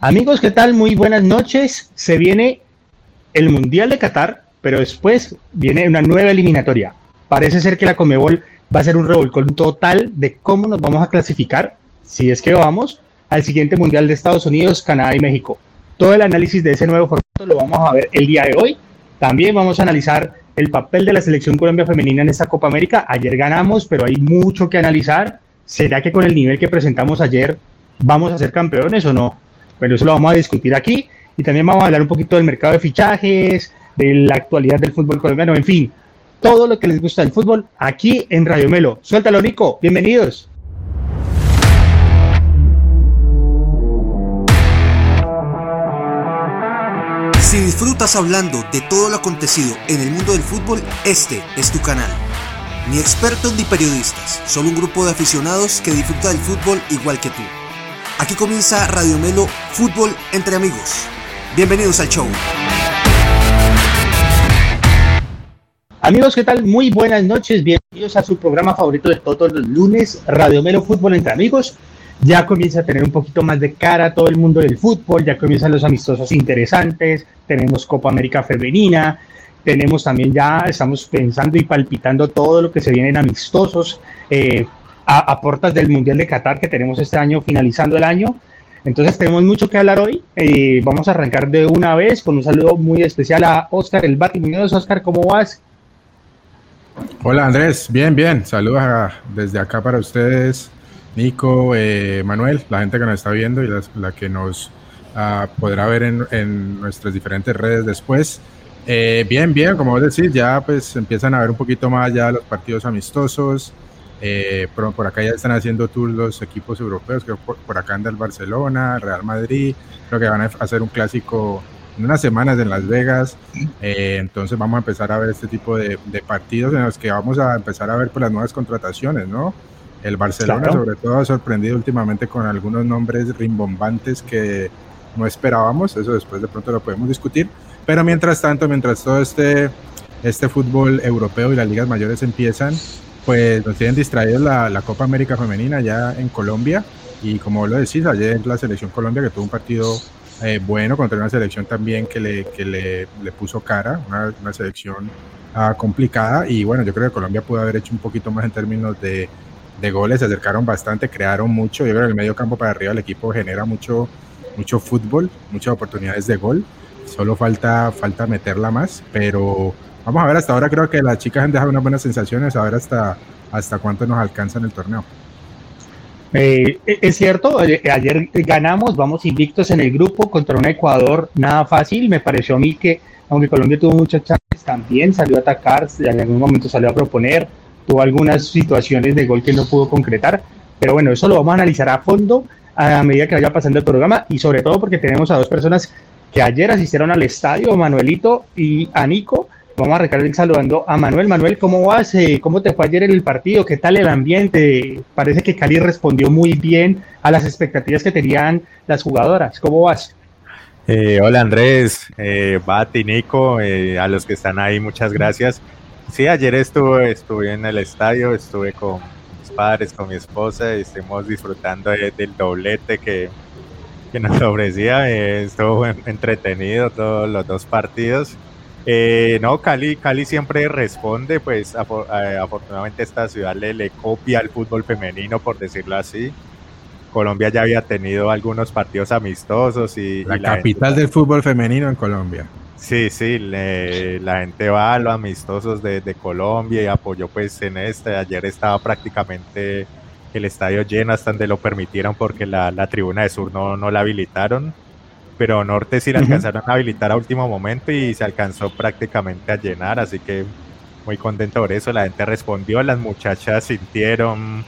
Amigos, ¿qué tal? Muy buenas noches. Se viene el Mundial de Qatar, pero después viene una nueva eliminatoria. Parece ser que la Comebol va a ser un revolcón total de cómo nos vamos a clasificar, si es que vamos, al siguiente Mundial de Estados Unidos, Canadá y México. Todo el análisis de ese nuevo formato lo vamos a ver el día de hoy. También vamos a analizar el papel de la selección Colombia femenina en esta Copa América. Ayer ganamos, pero hay mucho que analizar. ¿Será que con el nivel que presentamos ayer vamos a ser campeones o no? Bueno, eso lo vamos a discutir aquí. Y también vamos a hablar un poquito del mercado de fichajes, de la actualidad del fútbol colombiano, en fin, todo lo que les gusta del fútbol aquí en Radio Melo. Suéltalo, Nico. Bienvenidos. Si disfrutas hablando de todo lo acontecido en el mundo del fútbol, este es tu canal. Ni expertos ni periodistas, solo un grupo de aficionados que disfruta del fútbol igual que tú. Aquí comienza Radio Melo Fútbol entre amigos. Bienvenidos al show. Amigos, ¿qué tal? Muy buenas noches. Bienvenidos a su programa favorito de todos los lunes, Radio Melo Fútbol entre amigos ya comienza a tener un poquito más de cara todo el mundo del fútbol, ya comienzan los amistosos interesantes, tenemos Copa América Femenina, tenemos también ya, estamos pensando y palpitando todo lo que se vienen amistosos eh, a, puertas del Mundial de Qatar que tenemos este año, finalizando el año. Entonces tenemos mucho que hablar hoy. Eh, vamos a arrancar de una vez con un saludo muy especial a Oscar El Bati Oscar, ¿cómo vas? Hola Andrés, bien, bien. Saludos desde acá para ustedes Nico, eh, Manuel, la gente que nos está viendo y la, que nos ah, podrá ver en, nuestras diferentes redes después. Eh, bien, bien, como vos decís, ya pues empiezan a ver un poquito más ya los partidos amistosos. Eh, por, acá ya están haciendo tours los equipos europeos, que por, acá anda el Barcelona, Real Madrid, creo que van a hacer un clásico en unas semanas en Las Vegas. entonces vamos a empezar a ver este tipo de, de, partidos en los que vamos a empezar a ver por las nuevas contrataciones, ¿no? El Barcelona sobre todo ha sorprendido últimamente con algunos nombres rimbombantes que no esperábamos, eso después de pronto lo podemos discutir, pero mientras tanto, mientras todo este, este fútbol europeo y las ligas mayores empiezan, pues nos tienen distraídos la, la Copa América Femenina ya en Colombia y como lo decís, ayer la selección Colombia que tuvo un partido eh, bueno contra una selección también que le, que le, le puso cara, una, una selección ah, complicada y bueno, yo creo que Colombia pudo haber hecho un poquito más en términos de de goles, se acercaron bastante, crearon mucho. Yo creo que el medio campo para arriba el equipo genera mucho, mucho fútbol, muchas oportunidades de gol. Solo falta, falta meterla más, pero vamos a ver hasta ahora. Creo que las chicas han dejado unas buenas sensaciones, a ver hasta, hasta cuánto nos alcanza en el torneo. Eh, es cierto, ayer ganamos, vamos invictos en el grupo contra un Ecuador, nada fácil. Me pareció a mí que, aunque Colombia tuvo muchas chances, también salió a atacar, en algún momento salió a proponer tuvo algunas situaciones de gol que no pudo concretar, pero bueno, eso lo vamos a analizar a fondo a medida que vaya pasando el programa y sobre todo porque tenemos a dos personas que ayer asistieron al estadio, Manuelito y a Nico. Vamos a arrancar saludando a Manuel. Manuel, ¿cómo vas? Eh, ¿Cómo te fue ayer en el partido? ¿Qué tal el ambiente? Parece que Cali respondió muy bien a las expectativas que tenían las jugadoras. ¿Cómo vas? Eh, hola Andrés, eh, Bati, Nico, eh, a los que están ahí, muchas gracias. Sí, ayer estuve, estuve en el estadio, estuve con mis padres, con mi esposa y estuvimos disfrutando del doblete que, que nos ofrecía. Eh, estuvo entretenido todos los dos partidos. Eh, no, Cali, Cali siempre responde, pues eh, afortunadamente esta ciudad le, le copia al fútbol femenino, por decirlo así. Colombia ya había tenido algunos partidos amistosos y... La, capital del fútbol femenino en Colombia. Sí, sí, la gente va a los amistosos de, Colombia y apoyó pues en este. Ayer estaba prácticamente el estadio lleno hasta donde lo permitieron porque la, tribuna de sur no, no la habilitaron. Pero norte sí la alcanzaron a habilitar a último momento y se alcanzó prácticamente a llenar, así que muy contento por eso. La gente respondió, las muchachas sintieron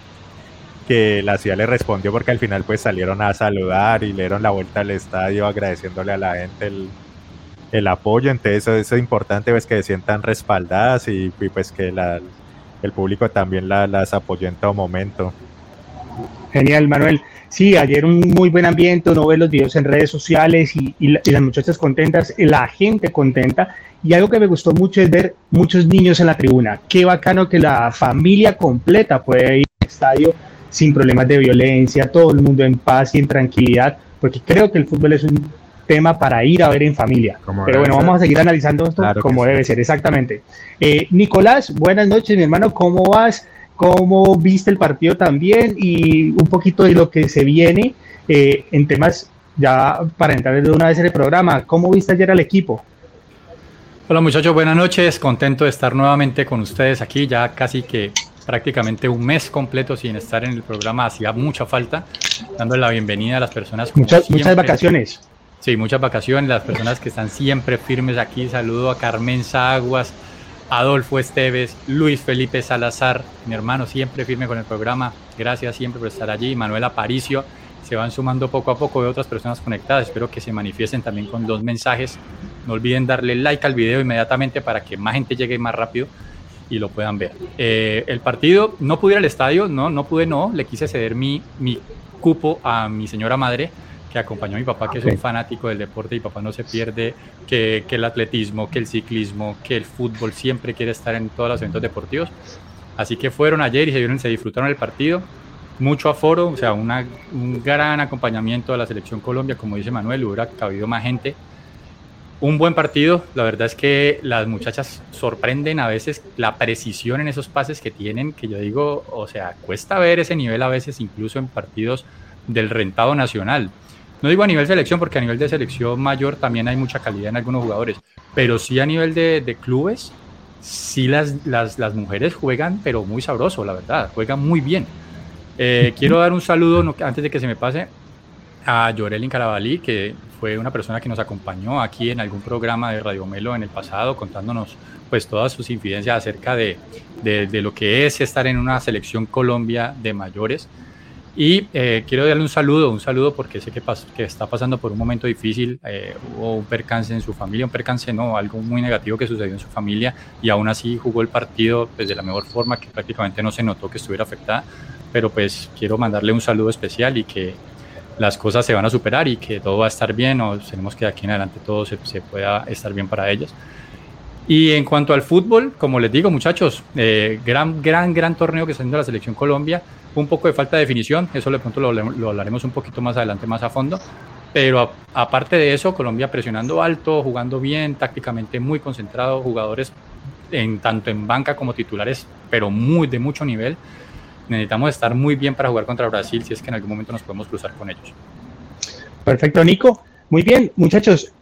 que la ciudad le respondió porque al final pues salieron a saludar y le dieron la vuelta al estadio agradeciéndole a la gente el, el apoyo, entonces eso, es importante pues que se sientan respaldadas y, pues que la, el público también las apoyó en todo momento. Genial, Manuel. Sí, ayer un muy buen ambiente, uno ve los videos en redes sociales y, las muchachas contentas, la gente contenta. Y algo que me gustó mucho es ver muchos niños en la tribuna. Qué bacano que la familia completa puede ir al estadio sin problemas de violencia, todo el mundo en paz y en tranquilidad porque creo que el fútbol es un tema para ir a ver en familia. Pero bueno, vamos a seguir analizando esto como debe ser, exactamente. Eh, Nicolás, buenas noches, mi hermano, ¿cómo vas? ¿Cómo viste el partido también? Y un poquito de lo que se viene eh, en temas, ya para entrar de una vez en el programa, ¿cómo viste ayer al equipo? Hola muchachos, buenas noches, contento de estar nuevamente con ustedes aquí, ya casi que prácticamente un mes completo sin estar en el programa, hacía mucha falta, dando la bienvenida a las personas. Muchas, muchas vacaciones. Sí, muchas vacaciones, las personas que están siempre firmes aquí. Saludo a Carmen Aguas, Adolfo Esteves, Luis Felipe Salazar, mi hermano siempre firme con el programa. Gracias siempre por estar allí. Manuel Aparicio, se van sumando poco a poco de otras personas conectadas. Espero que se manifiesten también con dos mensajes. No olviden darle like al video inmediatamente para que más gente llegue más rápido y lo puedan ver. Eh, el partido, no pude ir al estadio, no, no pude, no. Le quise ceder mi, mi cupo a mi señora madre que acompañó a mi papá, que es un fanático del deporte y papá no se pierde que, que, el atletismo, que el ciclismo, que el fútbol, siempre quiere estar en todos los eventos deportivos. Así que fueron ayer y se, vieron, se disfrutaron el partido. Mucho aforo, o sea, una, un gran acompañamiento de la selección Colombia, como dice Manuel, hubiera cabido más gente. Un buen partido, la verdad es que las muchachas sorprenden a veces la precisión en esos pases que tienen, que yo digo, o sea, cuesta ver ese nivel a veces incluso en partidos del rentado nacional. No digo a nivel selección, porque a nivel de selección mayor también hay mucha calidad en algunos jugadores, pero sí a nivel de, clubes, sí las, las, las, mujeres juegan, pero muy sabroso, la verdad, juegan muy bien. Eh, quiero dar un saludo, antes de que se me pase, a Yorelin Carabalí, que fue una persona que nos acompañó aquí en algún programa de Radio Melo en el pasado, contándonos pues todas sus incidencias acerca de, de, de lo que es estar en una selección Colombia de mayores. Y eh, quiero darle un saludo, un saludo porque sé que, que está pasando por un momento difícil, eh, hubo un percance en su familia, un percance no, algo muy negativo que sucedió en su familia y aún así jugó el partido pues, de la mejor forma, que prácticamente no se notó que estuviera afectada, pero pues quiero mandarle un saludo especial y que las cosas se van a superar y que todo va a estar bien, o tenemos que de aquí en adelante todo se, se pueda estar bien para ellos. Y en cuanto al fútbol, como les digo, muchachos, eh, gran, gran, gran torneo que está haciendo la selección Colombia un poco de falta de definición, eso de pronto lo, hablaremos un poquito más adelante, más a fondo. Pero aparte de eso, Colombia presionando alto, jugando bien, tácticamente muy concentrado, jugadores en, tanto en banca como titulares, pero muy de mucho nivel. Necesitamos estar muy bien para jugar contra Brasil si es que en algún momento nos podemos cruzar con ellos. Perfecto, Nico. Muy bien, muchachos.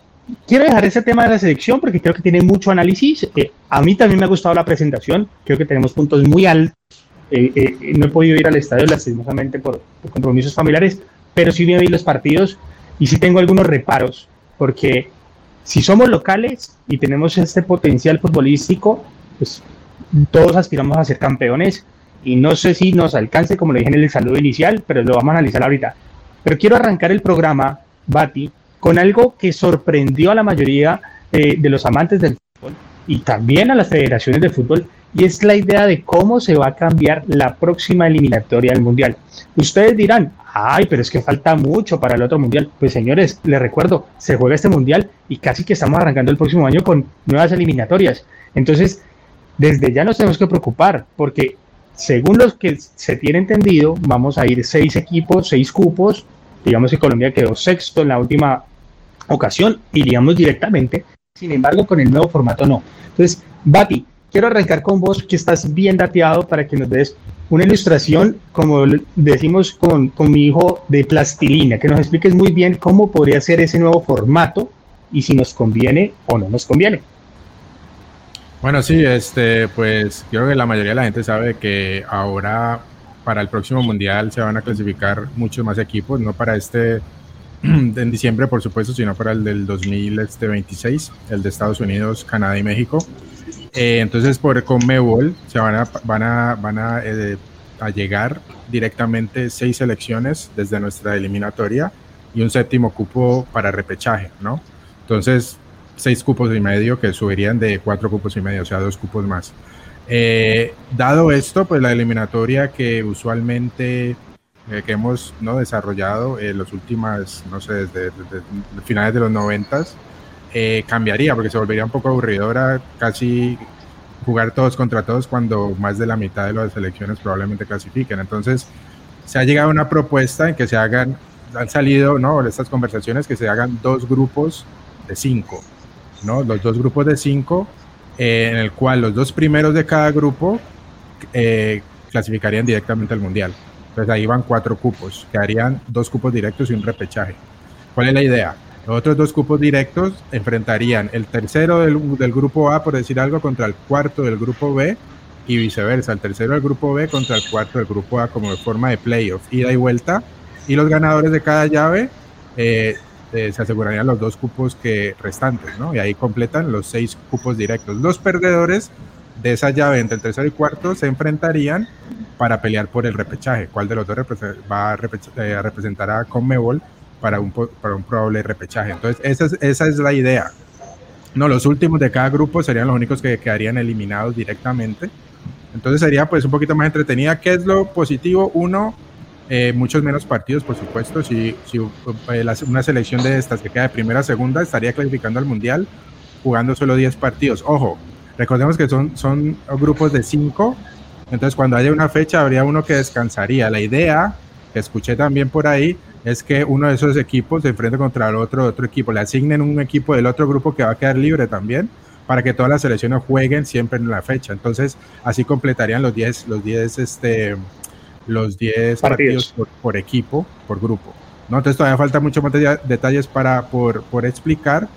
Quiero dejar ese tema de la selección porque creo que tiene mucho análisis. Eh, a mí también me ha gustado la presentación. Creo que tenemos puntos muy altos eh, eh, no he podido ir al estadio lastimosamente por, compromisos familiares, pero sí me vi los partidos y sí tengo algunos reparos, porque si somos locales y tenemos este potencial futbolístico, pues todos aspiramos a ser campeones y no sé si nos alcance, como le dije en el saludo inicial, pero lo vamos a analizar ahorita. Pero quiero arrancar el programa, Bati, con algo que sorprendió a la mayoría eh, de los amantes del fútbol y también a las federaciones de fútbol y es la idea de cómo se va a cambiar la próxima eliminatoria del Mundial. Ustedes dirán, ay, pero es que falta mucho para el otro Mundial. Pues señores, les recuerdo, se juega este Mundial y casi que estamos arrancando el próximo año con nuevas eliminatorias. Entonces, desde ya nos tenemos que preocupar porque según los que se tiene entendido, vamos a ir seis equipos, seis cupos. Digamos que Colombia quedó sexto en la última ocasión, iríamos directamente. Sin embargo, con el nuevo formato no. Entonces, Bati, quiero arrancar con vos, que estás bien dateado, para que nos des una ilustración, como decimos con, con, mi hijo, de plastilina, que nos expliques muy bien cómo podría ser ese nuevo formato y si nos conviene o no nos conviene. Bueno, sí, este, pues creo que la mayoría de la gente sabe que ahora para el próximo mundial se van a clasificar muchos más equipos, no para este en diciembre, por supuesto, sino para el del 2026, el de Estados Unidos, Canadá y México. Eh, entonces, por Conmebol se van a, van a, van a, eh, a, llegar directamente seis selecciones desde nuestra eliminatoria y un séptimo cupo para repechaje, ¿no? Entonces, seis cupos y medio que subirían de cuatro cupos y medio, o sea, dos cupos más. Eh, dado esto, pues la eliminatoria que usualmente que hemos ¿no? desarrollado en los últimas, no sé, desde, desde finales de los noventas, eh, cambiaría porque se volvería un poco aburridora casi jugar todos contra todos cuando más de la mitad de las selecciones probablemente clasifiquen. Entonces, se ha llegado a una propuesta en que se hagan han salido, ¿no? Estas conversaciones que se hagan dos grupos de cinco, ¿no? Los dos grupos de cinco, eh, en el cual los dos primeros de cada grupo eh, clasificarían directamente al Mundial. Entonces ahí van cuatro cupos, quedarían dos cupos directos y un repechaje. ¿Cuál es la idea? Los otros dos cupos directos enfrentarían el tercero del, del, grupo A, por decir algo, contra el cuarto del grupo B y viceversa, el tercero del grupo B contra el cuarto del grupo A como de forma de playoff, ida y vuelta. Y los ganadores de cada llave eh, eh, se asegurarían los dos cupos que restantes, ¿no? Y ahí completan los seis cupos directos. Los perdedores de esa llave entre el tercero y cuarto se enfrentarían para pelear por el repechaje. ¿Cuál de los dos va a, eh, representar a Conmebol para un, para un probable repechaje? Entonces, esa es, esa es la idea. No, los últimos de cada grupo serían los únicos que quedarían eliminados directamente. Entonces sería pues un poquito más entretenida. ¿Qué es lo positivo? Uno, eh, muchos menos partidos, por supuesto. Si, si eh, una selección de estas que queda de primera a segunda estaría clasificando al Mundial jugando solo 10 partidos. Ojo, recordemos que son, son grupos de 5. Entonces cuando haya una fecha habría uno que descansaría. La idea, que escuché también por ahí, es que uno de esos equipos se enfrente contra el otro, otro equipo. Le asignen un equipo del otro grupo que va a quedar libre también para que todas las selecciones jueguen siempre en la fecha. Entonces, así completarían los 10 los 10 este los 10 partidos, por, equipo, por grupo. ¿no? Entonces todavía falta mucho más detalles para por, por explicar,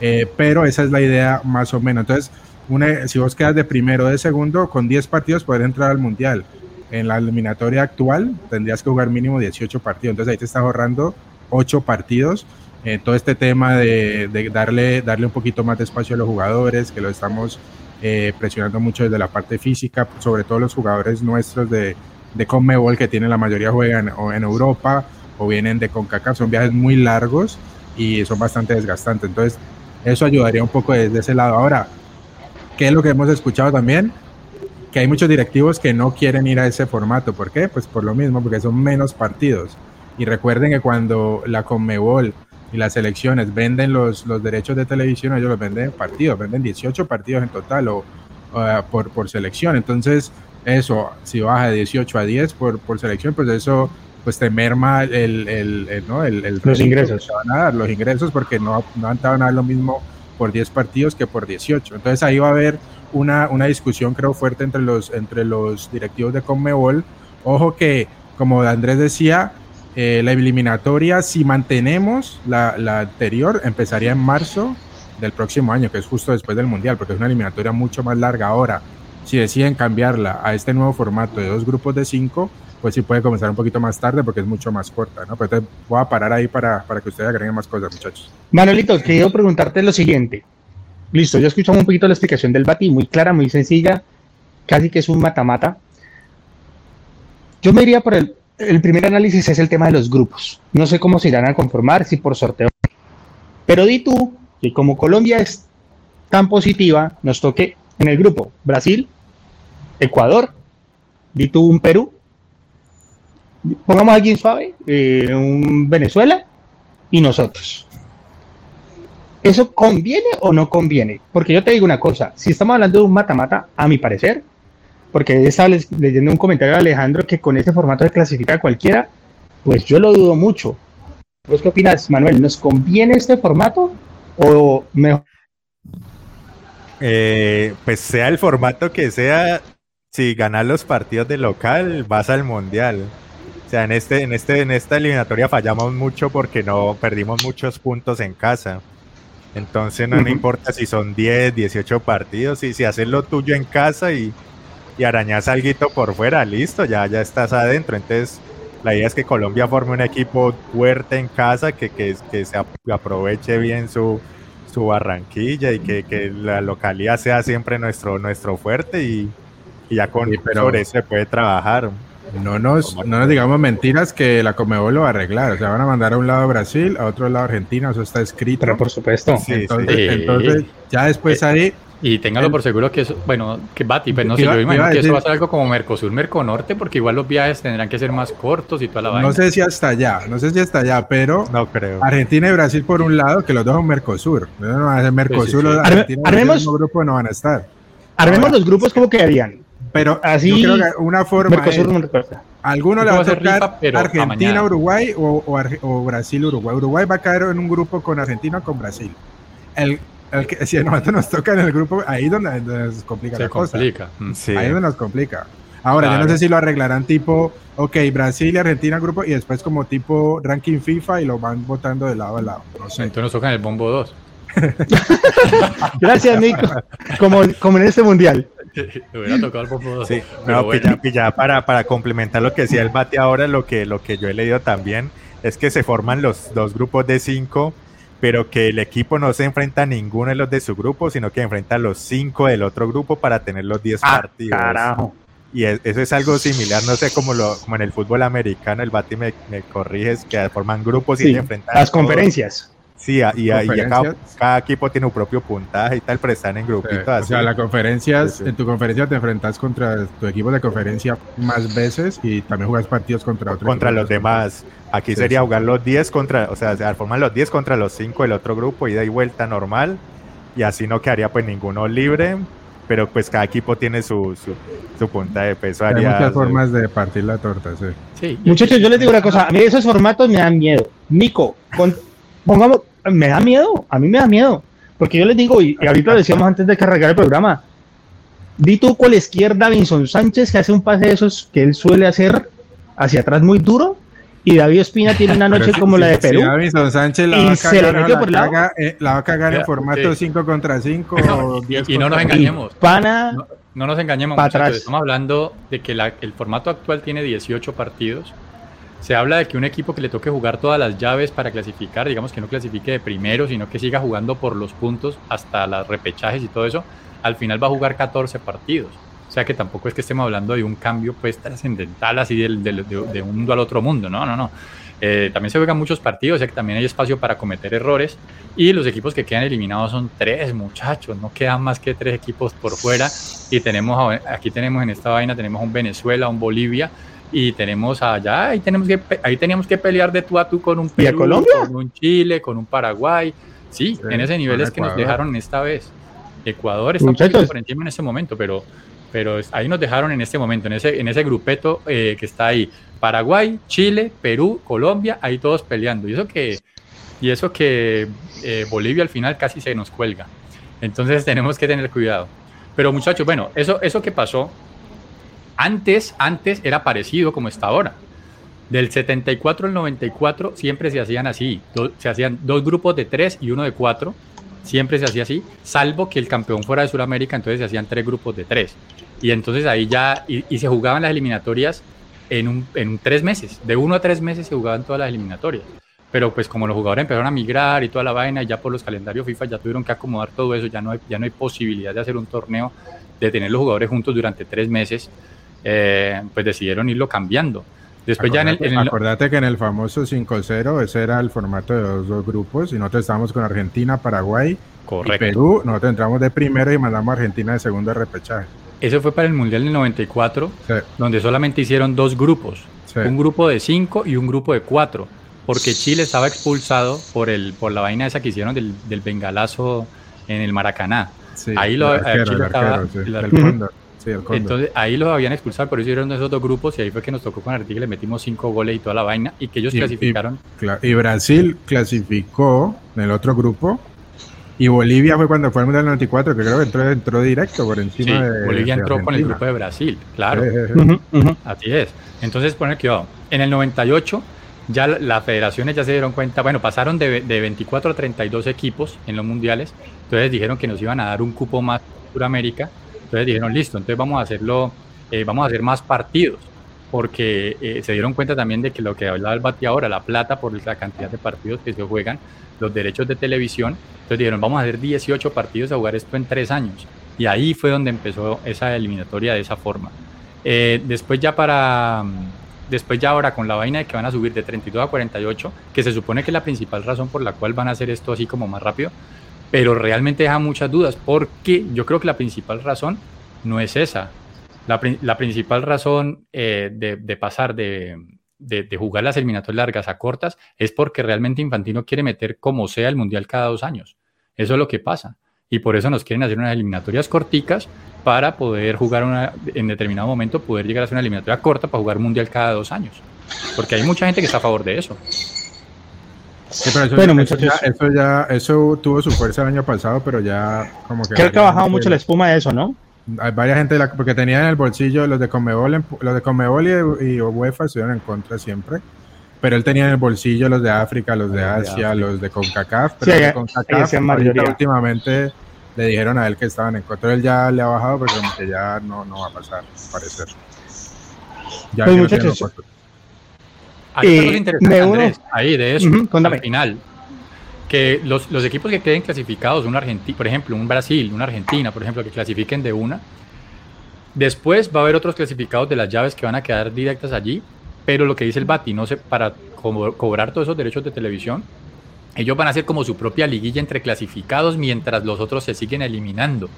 eh, pero esa es la idea más o menos. Entonces, una, si vos quedas de primero o de segundo, con 10 partidos puedes entrar al Mundial. En la eliminatoria actual tendrías que jugar mínimo 18 partidos, entonces ahí te estás ahorrando 8 partidos eh, todo este tema de, darle, darle un poquito más de espacio a los jugadores, que lo estamos eh, presionando mucho desde la parte física, sobre todo los jugadores nuestros de, de Conmebol, que tienen la mayoría juegan o en Europa o vienen de CONCACAF, son viajes muy largos y son bastante desgastantes. Entonces, eso ayudaría un poco desde ese lado. Ahora, ¿qué es lo que hemos escuchado también? Que hay muchos directivos que no quieren ir a ese formato. ¿Por qué? Pues por lo mismo, porque son menos partidos. Y recuerden que cuando la Conmebol y las elecciones venden los, los derechos de televisión, ellos los venden en partidos, venden 18 partidos en total o, por, por selección. Entonces, eso, si baja de 18 a 10 por, por selección, pues eso pues te merma el, el, ¿no? el, los ingresos. van a dar, los ingresos, porque no, no van a dar lo mismo por 10 partidos que por 18. Entonces ahí va a haber una, una discusión, creo, fuerte entre los, entre los directivos de Conmebol. Ojo que, como Andrés decía, eh, la eliminatoria, si mantenemos la, la, anterior, empezaría en marzo del próximo año, que es justo después del Mundial, porque es una eliminatoria mucho más larga. Ahora, si deciden cambiarla a este nuevo formato de dos grupos de cinco, pues sí puede comenzar un poquito más tarde porque es mucho más corta, ¿no? Pero voy a parar ahí para, para que ustedes agreguen más cosas, muchachos. Manuelito, quiero preguntarte lo siguiente. Listo, ya escuchamos un poquito la explicación del Bati, muy clara, muy sencilla, casi que es un mata-mata. Yo me iría por el el primer análisis es el tema de los grupos. No sé cómo se irán a conformar, si por sorteo. Pero di tú que como Colombia es tan positiva, nos toque en el grupo Brasil, Ecuador, di tú un Perú, pongamos aquí en suave, eh, un Venezuela y nosotros. ¿Eso conviene o no conviene? Porque yo te digo una cosa, si estamos hablando de un mata-mata, a mi parecer, porque estaba leyendo un comentario de Alejandro que con ese formato de clasifica cualquiera, pues yo lo dudo mucho. ¿Vos qué opinas, Manuel? ¿Nos conviene este formato o mejor? Eh, pues sea el formato que sea, si ganas los partidos de local, vas al mundial. O sea, en este, en este, en esta eliminatoria fallamos mucho porque no perdimos muchos puntos en casa. Entonces no, importa si son 10, 18 partidos, y si haces lo tuyo en casa y, y arañas algo por fuera, listo, ya, ya estás adentro. Entonces, la idea es que Colombia forme un equipo fuerte en casa, que, que, que se aproveche bien su, su Barranquilla y que, que, la localidad sea siempre nuestro, nuestro fuerte y, ya con sobre eso se puede trabajar. No nos, no nos digamos mentiras que la Comebol lo va a arreglar. O sea, van a mandar a un lado Brasil, a otro lado Argentina, eso está escrito. Pero por supuesto. entonces, entonces, ya después ahí y téngalo por seguro que eso, bueno, que Bati, pues no sé, yo imagino que eso va a ser algo como Mercosur, Merconorte, porque igual los viajes tendrán que ser más cortos y toda la vaina. No sé si hasta allá, no sé si hasta allá, pero no creo. Argentina y Brasil por un lado, que los dos son Mercosur. No, Mercosur, los armemos, grupo no van a estar. Armemos los grupos, ¿cómo quedarían? Pero Así, yo creo que una forma Mercosur es, no recuerda. alguno le va a tocar rifa, pero Argentina. Uruguay o, o o Brasil, Uruguay. Uruguay va a caer en un grupo con Argentina o con Brasil. El, el que, si a nosotros nos toca en el grupo, ahí es donde, donde se complica Se la cosa. complica. Mm. Sí. Ahí es donde nos complica. Ahora, yo Claro. no sé si lo arreglarán tipo, ok, Brasil y Argentina grupo y después como tipo ranking FIFA y lo van votando de lado a lado. No sé. Entonces nos tocan el bombo 2. Gracias, Nico. Como, como en este mundial. Le hubiera tocado el bombo 2. Sí, Pero no, bueno. pilla- pilla, para, para complementar lo que decía el Bate ahora, lo que, lo que yo he leído también es que se forman los dos grupos de cinco, pero que el equipo no se enfrenta a ninguno de los de su grupo, sino que enfrenta a los cinco del otro grupo para tener los 10 Ah, partidos. Carajo. Y es- eso es algo similar, no sé, como, lo, como en el fútbol americano, el Bati me, me corriges, que forman grupos y se enfrentan a las todos. conferencias. Sí, a- y, a- y a cada, equipo tiene un propio puntaje y tal, pero están en grupitos o así. sea, la conferencia, Sí, sí. en tu conferencia te enfrentas contra tu equipo de conferencia más veces y también jugas partidos contra otros. contra los demás. Aquí Sí, sería sí. jugar los 10 contra, o sea, se forman los 10 contra los 5 del otro grupo, ida y vuelta normal, y así no quedaría pues ninguno libre, pero pues cada equipo tiene su, su, su punta de peso. Hay haría- muchas formas de partir la torta, sí. Sí, Muchachos, yo les digo una cosa. A mí esos formatos me dan miedo. Nico, con- pongamos, me da miedo. A mí me da miedo. Porque yo les digo, y, y ahorita lo decíamos antes de cargar el programa. Di tú con la izquierda Vinson Sánchez que hace un pase de esos que él suele hacer hacia atrás muy duro. Y David Espina tiene una noche si- como si- la de si Perú. Davinson Sánchez la Y va a cagar, metió la por el lado. caga, eh, la va a cagar en formato sí. 5 contra 5 No, o y- 10 y no nos engañemos. Pana, No, no nos engañemos. Estamos hablando de que la- el formato actual tiene 18 partidos. Se habla de que un equipo que le toque jugar todas las llaves para clasificar, digamos que no clasifique de primero, sino que siga jugando por los puntos hasta las repechajes y todo eso, al final va a jugar 14 partidos. O sea que tampoco es que estemos hablando de un cambio pues trascendental así del- del- de, de un mundo al otro mundo, no, no, no. Eh, también se juegan muchos partidos, o sea que también hay espacio para cometer errores y los equipos que quedan eliminados son tres muchachos, no quedan más que tres equipos por fuera y tenemos aquí tenemos en esta vaina tenemos un Venezuela, un Bolivia y tenemos allá ahí tenemos que ahí teníamos que pelear de tú a tú con un ¿Y a Perú, Colombia? con un Chile, con un Paraguay. Sí, Sí, en ese nivel es que nos Ecuador. dejaron en esta vez. Ecuador está un Muchachos. poquito por encima en ese momento, pero pero ahí nos dejaron en este momento, en ese, en ese grupeto eh, que está ahí. Paraguay, Chile, Perú, Colombia, ahí todos peleando. Y eso que, y eso que eh, Bolivia al final casi se nos cuelga. Entonces tenemos que tener cuidado. Pero muchachos, bueno, eso, eso que pasó, antes, antes era parecido como está ahora. Del 74 al 94 siempre se hacían así. se hacían dos grupos de tres y uno de cuatro. Siempre se hacía así, salvo que el campeón fuera de Sudamérica, entonces se hacían tres grupos de tres. Y entonces ahí ya, y, se jugaban las eliminatorias en, un, en tres meses. De uno a tres meses se jugaban todas las eliminatorias. Pero pues como los jugadores empezaron a migrar y toda la vaina, y ya por los calendarios FIFA ya tuvieron que acomodar todo eso, ya no hay, ya no hay posibilidad de hacer un torneo, de tener los jugadores juntos durante tres meses, eh, pues decidieron irlo cambiando. Después ya en el, Acordate, en el- acordate que en el famoso 5-0 ese era el formato de los dos grupos y nosotros estábamos con Argentina, Paraguay y. Perú. Nosotros entramos de primero y mandamos a Argentina de segundo repechaje. Eso fue para el Mundial del 94, Sí, donde solamente hicieron dos grupos, sí. un grupo de cinco y un grupo de cuatro, porque Chile estaba expulsado por, el, por la vaina esa que hicieron del, del bengalazo en el Maracaná. Sí, ahí lo- el arquero, Chile el arquero, el sí, el cóndor. Entonces ahí los habían expulsado, por eso hicieron esos dos grupos y ahí fue que nos tocó con Argentina, le metimos cinco goles y toda la vaina y que ellos Y- y- clasificaron. Y Brasil clasificó en el otro grupo. Y Bolivia fue cuando fue al Mundial 94, que creo que entró, entró directo por Sí, encima de. Bolivia de entró con el grupo de Brasil, claro. Sí, sí, sí. Así es. Entonces, poner cuidado. En el 98, ya la- las federaciones ya se dieron cuenta, bueno, pasaron de, de 24 a 32 equipos en los mundiales, entonces dijeron que nos iban a dar un cupo más en Sudamérica, entonces dijeron, listo, entonces vamos a hacerlo, eh, vamos a hacer más partidos, porque eh, se dieron cuenta también de que lo que hablaba el Bati ahora, la plata por la cantidad de partidos que se juegan, los derechos de televisión, entonces dijeron, vamos a hacer 18 partidos a jugar esto en tres años. Y ahí fue donde empezó esa eliminatoria de esa forma. Eh, después ya para... Después ya ahora con la vaina de que van a subir de 32 a 48, que se supone que es la principal razón por la cual van a hacer esto así como más rápido, pero realmente deja muchas dudas, porque yo creo que la principal razón no es esa. La, pri- la principal razón eh, de, pasar de, de- de jugar las eliminatorias largas a cortas es porque realmente Infantino quiere meter como sea el Mundial cada dos años. Eso es lo que pasa. y por eso nos quieren hacer unas eliminatorias corticas para poder jugar una, en determinado momento, poder llegar a hacer una eliminatoria corta para jugar mundial cada dos años. Porque hay mucha gente que está a favor de eso. Eso, bueno, muchachos. eso, ya, eso tuvo su fuerza el año pasado, pero ya como que... Creo que ha bajado mucho la espuma de eso, ¿no? Hay varias gente, porque tenían en el bolsillo los de Comebol, los de Comebol y, UEFA estuvieron en contra siempre. Pero él tenía en el bolsillo los de África, los de Asia, los de CONCACAF. Pero sí, de CONCACAF, últimamente le dijeron a él que estaban en contra. Él ya le ha bajado, pero como que ya no, no va a pasar, parecer. Ya pues muchachos, eh, ahí de eso, al final. Que los, los, equipos que queden clasificados, un Argentina, por ejemplo, un Brasil, una Argentina, por ejemplo, que clasifiquen de una, después va a haber otros clasificados de las llaves que van a quedar directas allí, pero lo que dice el Bati, no sé, para cobrar todos esos derechos de televisión, ellos van a hacer como su propia liguilla entre clasificados mientras los otros se siguen eliminando.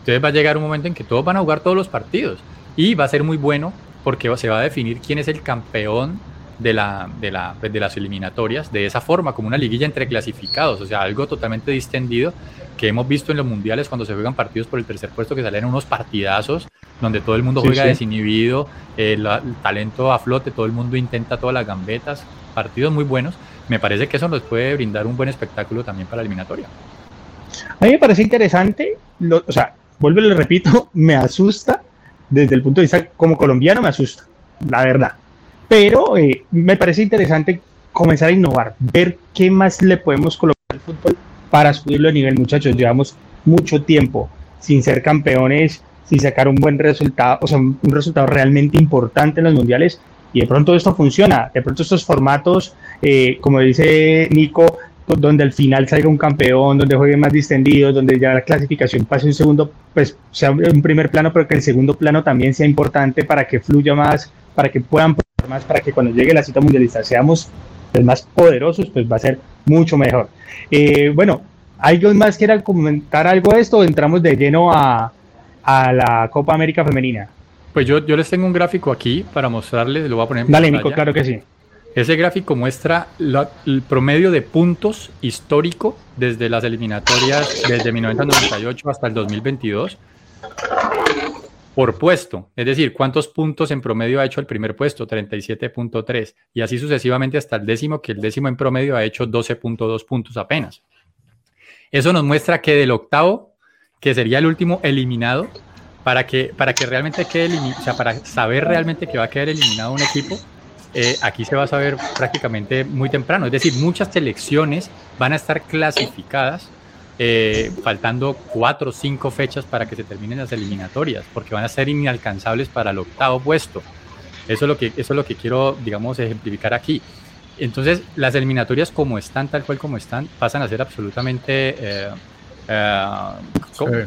Entonces va a llegar un momento en que todos van a jugar todos los partidos y va a ser muy bueno porque se va a definir quién es el campeón de, la, de, la, pues, de las eliminatorias de esa forma, como una liguilla entre clasificados, o sea, algo totalmente distendido que hemos visto en los mundiales cuando se juegan partidos por el tercer puesto que salen unos partidazos donde todo el mundo juega desinhibido, el, talento a flote, todo el mundo intenta todas las gambetas, partidos muy buenos. Me parece que eso nos puede brindar un buen espectáculo también para la eliminatoria. A mí me parece interesante, o sea, vuelvo y le repito, me asusta desde el punto de vista como colombiano, me asusta, la verdad. Pero eh, me parece interesante comenzar a innovar, ver qué más le podemos colocar al fútbol para subirlo de nivel, muchachos. Llevamos mucho tiempo sin ser campeones, sin sacar un buen resultado, o sea, un, resultado realmente importante en los mundiales. Y de pronto esto funciona, de pronto estos formatos, eh, como dice Nico, donde al final salga un campeón, donde juegue más distendido, donde ya la clasificación pase un segundo, pues sea un primer plano, pero que el segundo plano también sea importante para que fluya más, para que puedan más, para que cuando llegue la cita mundialista seamos los más poderosos, pues va a ser mucho mejor. Eh, bueno, ¿alguien más quiera comentar algo de esto entramos de lleno a, a la Copa América Femenina? Pues yo, yo les tengo un gráfico aquí para mostrarles, lo voy a poner en Dale, Nico, claro que sí. Ese gráfico muestra el promedio de puntos histórico desde las eliminatorias desde 1998 hasta el 2022 por puesto, es decir, cuántos puntos en promedio ha hecho el primer puesto, 37.3, y así sucesivamente hasta el décimo, que el décimo en promedio ha hecho 12.2 puntos apenas. Eso nos muestra que del octavo, que sería el último eliminado, para que, para que realmente quede o sea, para saber realmente que va a quedar eliminado un equipo, eh, aquí se va a saber prácticamente muy temprano. Es decir, muchas selecciones van a estar clasificadas eh, faltando cuatro o cinco fechas para que se terminen las eliminatorias, porque van a ser inalcanzables para el octavo puesto. Eso es lo que, eso es lo que quiero, digamos, ejemplificar aquí. Entonces, las eliminatorias como están, tal cual como están, pasan a ser absolutamente eh, eh,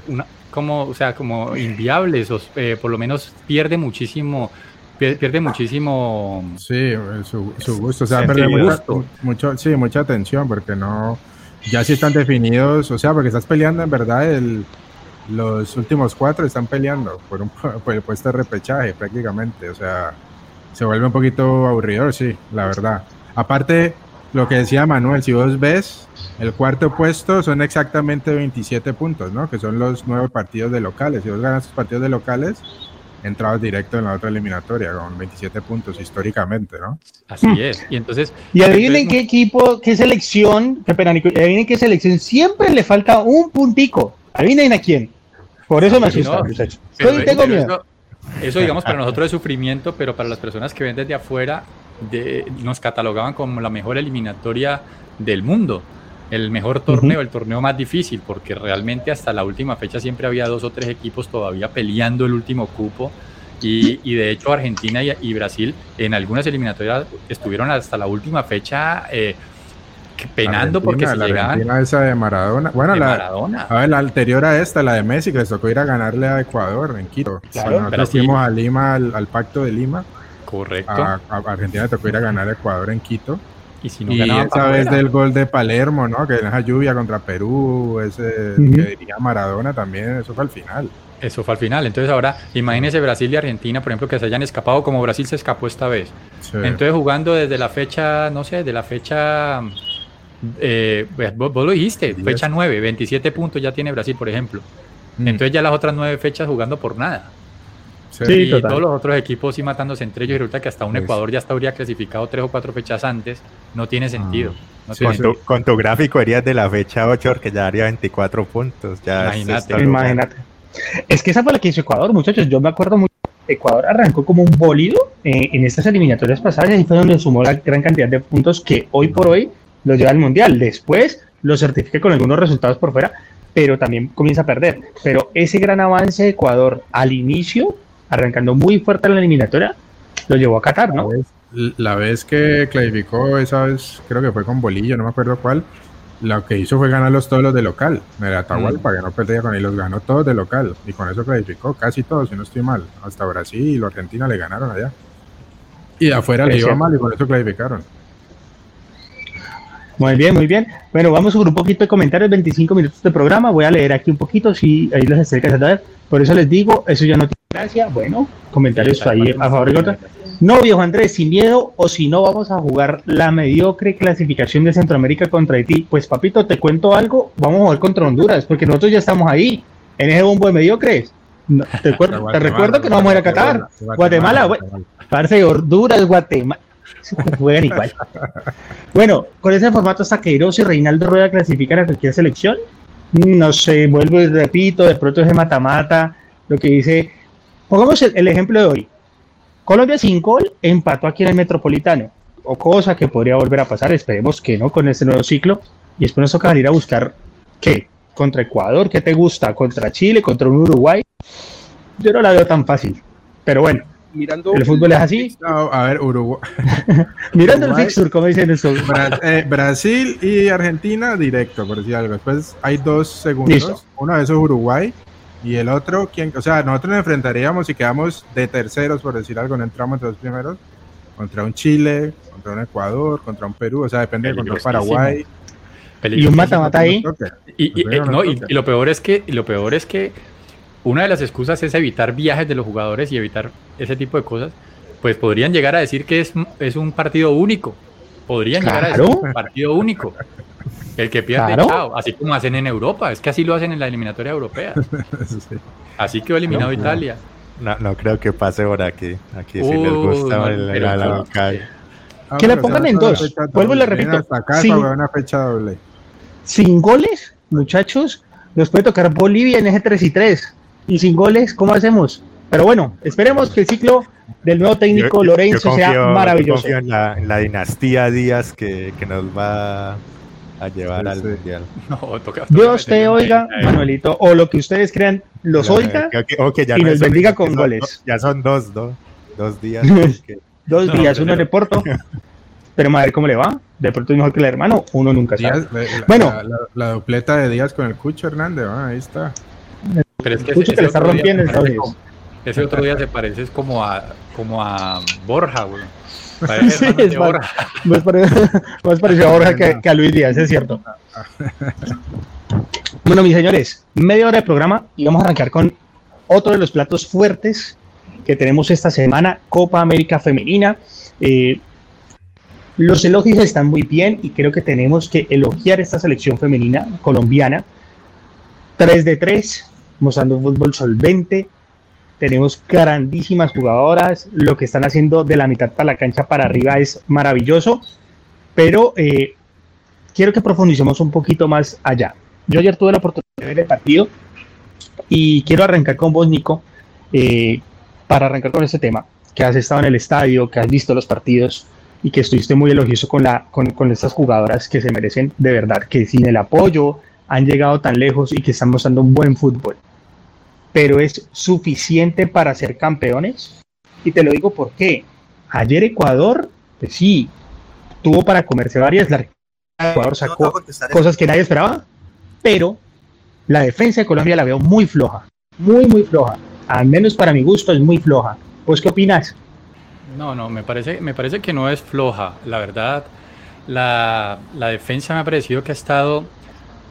como, o sea, como inviables, o por lo menos pierde muchísimo pierde muchísimo sí su, gusto o sea mucho sí mucha atención porque no ya sí están definidos, o sea, porque estás peleando en verdad el, los últimos cuatro están peleando por, un, por el puesto de repechaje prácticamente, o sea, se vuelve un poquito aburridor, sí, la verdad. Aparte, lo que decía Manuel, si vos ves, el cuarto puesto son exactamente 27 puntos, ¿no? Que son los nueve partidos de locales. Si vos ganas tus partidos de locales, entrabas directo en la otra eliminatoria con 27 puntos históricamente, ¿no? Así es. Y entonces. Y adivinen qué equipo, qué selección, qué pena, adivinen qué selección siempre le falta un puntico. Adivinen a quién. Por eso me asusta, muchachos. tengo miedo. Eso, digamos, para nosotros es sufrimiento, pero para las personas que ven desde afuera, de, nos catalogaban como la mejor eliminatoria del mundo el mejor torneo, el torneo más difícil, porque realmente hasta la última fecha siempre había dos o tres equipos todavía peleando el último cupo. Y, y de hecho Argentina y, Brasil en algunas eliminatorias estuvieron hasta la última fecha eh, penando porque se la llegaban. Argentina esa de Maradona. Bueno, la, Maradona. A ver, la anterior a esta, la de Messi, que les tocó ir a ganarle a Ecuador en Quito. Claro, nosotros fuimos a Lima, al, pacto de Lima. Correcto. A, Argentina le tocó ir a ganar a Ecuador en Quito. Y, si no y esa vez del gol de Palermo, ¿no? Que en esa lluvia contra Perú, ese que diría Maradona también, eso fue al final. Eso fue al final. Entonces ahora, imagínense Brasil y Argentina, por ejemplo, que se hayan escapado como Brasil se escapó esta vez. Entonces jugando desde la fecha, no sé, de la fecha eh, pues, vos, vos lo dijiste, fecha 9, 27 puntos ya tiene Brasil, por ejemplo. Mm. Entonces ya las otras nueve fechas jugando por nada. Sí. Y total. todos los otros equipos sí matándose entre ellos y resulta que hasta un Pues- Ecuador ya estaría clasificado tres o cuatro fechas antes. No tiene sentido. No Sí, tiene Con tu, con tu gráfico irías de la fecha 8 porque ya daría 24 puntos. Ya Imagínate. Imagínate. Es que esa fue la que hizo Ecuador, muchachos. Yo me acuerdo mucho. Ecuador arrancó como un bólido eh, en estas eliminatorias pasadas y fue donde sumó la gran cantidad de puntos que hoy por hoy lo lleva al mundial. Después lo certifica con algunos resultados por fuera, pero también comienza a perder. Pero ese gran avance de Ecuador al inicio, arrancando muy fuerte en la eliminatoria, lo llevó a Qatar, La ¿no? vez, la vez que clasificó, esa vez creo que fue con Bolillo, no me acuerdo cuál, lo que hizo fue ganarlos todos los de local. Era Atahualpa, que no perdía con él, los ganó todos de local. Y con eso clasificó, casi todos, si no estoy mal. Hasta Brasil y la Argentina le ganaron allá. Y de afuera le iba mal y con eso clasificaron. Muy bien, muy bien. Bueno, vamos por un poquito de comentarios, 25 minutos de programa. Voy a leer aquí un poquito, si ahí los estoy a ver. Por eso les digo, eso ya no tiene gracia. Bueno, comentarios Sí, ahí a favor y contra. No, viejo Andrés, sin miedo, o si no, vamos a jugar la mediocre clasificación de Centroamérica contra Haití. Pues, papito, te cuento algo, vamos a jugar contra Honduras, porque nosotros ya estamos ahí, en ese bombo de mediocres. No, te, te Guatemala, recuerdo que no vamos a ir a Qatar. Guatemala, Guatemala, güey. Parce, Honduras, Guatemala. Juegan igual. Bueno, con ese formato hasta Queiroz y Reinaldo Rueda clasifican a cualquier selección. No sé, vuelvo repito, de pronto ese mata-mata, lo que dice. Pongamos el, ejemplo de hoy. Colombia sin gol empató aquí en el Metropolitano. O cosa que podría volver a pasar, esperemos que no con este nuevo ciclo. Y después nos toca salir a buscar qué. Contra Ecuador, ¿qué te gusta? Contra Chile, contra un Uruguay. Yo no la veo tan fácil. Pero bueno, Mirando el fútbol es así. No, a ver, Uruguay, Mirando el Uruguay. fixture, como dicen eso. Bra- eh, Brasil y Argentina directo, por decir algo. Después hay dos segundos. Listo. Uno de esos es Uruguay y el otro, ¿quién? O sea, nosotros nos enfrentaríamos y quedamos de terceros, por decir algo, no entramos entre los primeros, contra un Chile, contra un Ecuador, contra un Perú, o sea, depende contra un Paraguay. Y un mata-mata ahí. Y, y- no, y- y lo peor es que y lo peor es que una de las excusas es evitar viajes de los jugadores y evitar ese tipo de cosas. Pues podrían llegar a decir que es, es un partido único. Podrían llegar a decir un partido único. El que pierde, Claro. chao. Así como hacen en Europa. Es que así lo hacen en la eliminatoria europea. Sí. Así quedó eliminado No. Italia. No, no creo que pase por aquí. Aquí sí les Uh, gusta no, el, la- la local. Ah, Que la pongan en dos. Vuelvo y le repito. Ver una fecha doble. Sin goles, muchachos, nos puede tocar Bolivia en eje 3 y 3. Y sin goles, ¿cómo hacemos? Pero bueno, esperemos que el ciclo del nuevo técnico Yo- yo- Lorenzo yo sea confío- maravilloso. confío en la, en la dinastía Díaz que, que nos va a llevar Sí, al sí. mundial. No, toca- toca Dios te oiga, ahí. Manuelito, o lo que ustedes crean, los Ya, oiga ya y no nos bendiga con son goles. dos- ya son dos, dos, dos días. que- dos No, días, pero- uno en el Porto. Pero a ver cómo le va. De pronto es mejor que el hermano, uno nunca sabe. Díaz, la, la- Bueno. la, la- la dupleta de Díaz con el Cucho Hernández, ah, ahí está. Pero es que Escucho ese- que le está rompiendo el audio. Ese otro día se parece es como a, como a Borja, güey. Parece Sí, es de. Borja. Más más parecido a Borja que, que a Luis Díaz, es cierto. Bueno, mis señores, media hora de programa y vamos a arrancar con otro de los platos fuertes que tenemos esta semana, Copa América Femenina. Eh, los elogios están muy bien y creo que tenemos que elogiar esta selección femenina colombiana. 3 de 3, mostrando un fútbol solvente. Tenemos grandísimas jugadoras. Lo que están haciendo de la mitad para la cancha para arriba es maravilloso. Pero eh, quiero que profundicemos un poquito más allá. Yo ayer tuve la oportunidad de ver el partido y quiero arrancar con vos, Nico, eh, para arrancar con este tema, que has estado en el estadio, que has visto los partidos y que estuviste muy elogioso con, la, con, con estas jugadoras que se merecen de verdad, que sin el apoyo han llegado tan lejos y que están mostrando un buen fútbol. Pero es suficiente para ser campeones. Y te lo digo porque ayer Ecuador, pues sí, tuvo para comerse varias. La Ecuador sacó cosas que nadie esperaba, pero la defensa de Colombia la veo muy floja, muy, muy floja. Al menos para mi gusto es muy floja. ¿Vos qué opinas? No, no, me parece, me parece que no es floja. La verdad, la, la defensa me ha parecido que ha estado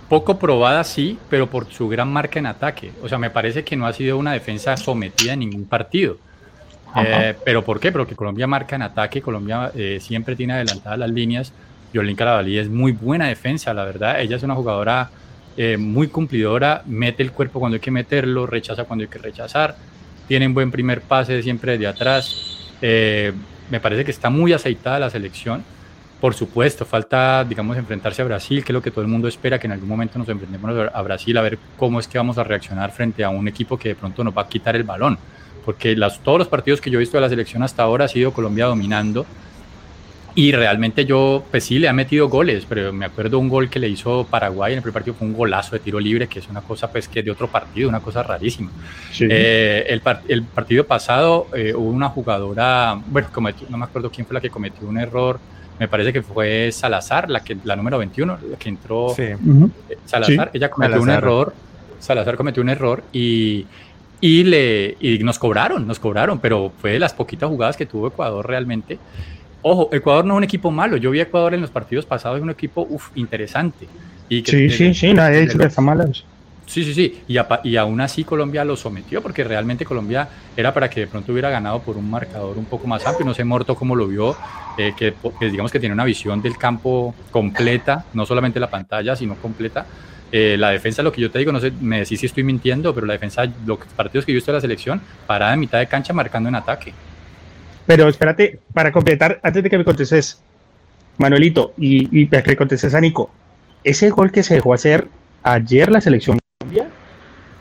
poco probada, sí, pero por su gran marca en ataque. O sea, me parece que no ha sido una defensa sometida en ningún partido. Eh, pero ¿por qué? Porque Colombia marca en ataque, Colombia eh, siempre tiene adelantadas las líneas. Yolín Carabalí es muy buena defensa, la verdad. Ella es una jugadora eh, muy cumplidora, mete el cuerpo cuando hay que meterlo, rechaza cuando hay que rechazar, tiene un buen primer pase siempre desde atrás. Eh, me parece que está muy aceitada la selección. Por supuesto, falta, digamos, enfrentarse a Brasil, que es lo que todo el mundo espera, que en algún momento nos enfrentemos a Brasil a ver cómo es que vamos a reaccionar frente a un equipo que de pronto nos va a quitar el balón. Porque las, todos los partidos que yo he visto de la selección hasta ahora ha sido Colombia dominando y realmente yo, pues sí, le ha metido goles, pero me acuerdo un gol que le hizo Paraguay en el primer partido, fue un golazo de tiro libre, que es una cosa pues que de otro partido, una cosa rarísima. Eh, el, el, partido pasado eh, hubo una jugadora, bueno, no me acuerdo quién fue la que cometió un error, me parece que fue Salazar, la, que, la número 21, la que entró eh, Salazar, ella cometió un error, Salazar cometió un error y, y, le, y nos cobraron, nos cobraron, pero fue de las poquitas jugadas que tuvo Ecuador realmente. Ojo, Ecuador no es un equipo malo. Yo vi a Ecuador en los partidos pasados, es un equipo uf, interesante. Y sí, sí, sí, nadie dice que está malo. Sí, sí, sí. Y, y, aún así Colombia lo sometió, porque realmente Colombia era para que de pronto hubiera ganado por un marcador un poco más amplio. No sé, Morto, cómo lo vio, eh, que, digamos que tiene una visión del campo completa, no solamente la pantalla, sino completa. Eh, la defensa, lo que yo te digo, no sé, me decís si estoy mintiendo, pero la defensa, los partidos que yo visto de la selección, parada en mitad de cancha marcando en ataque. Pero espérate, para completar, antes de que me contestes, Manuelito, y, para que contestes a Nico, ese gol que se dejó hacer ayer la selección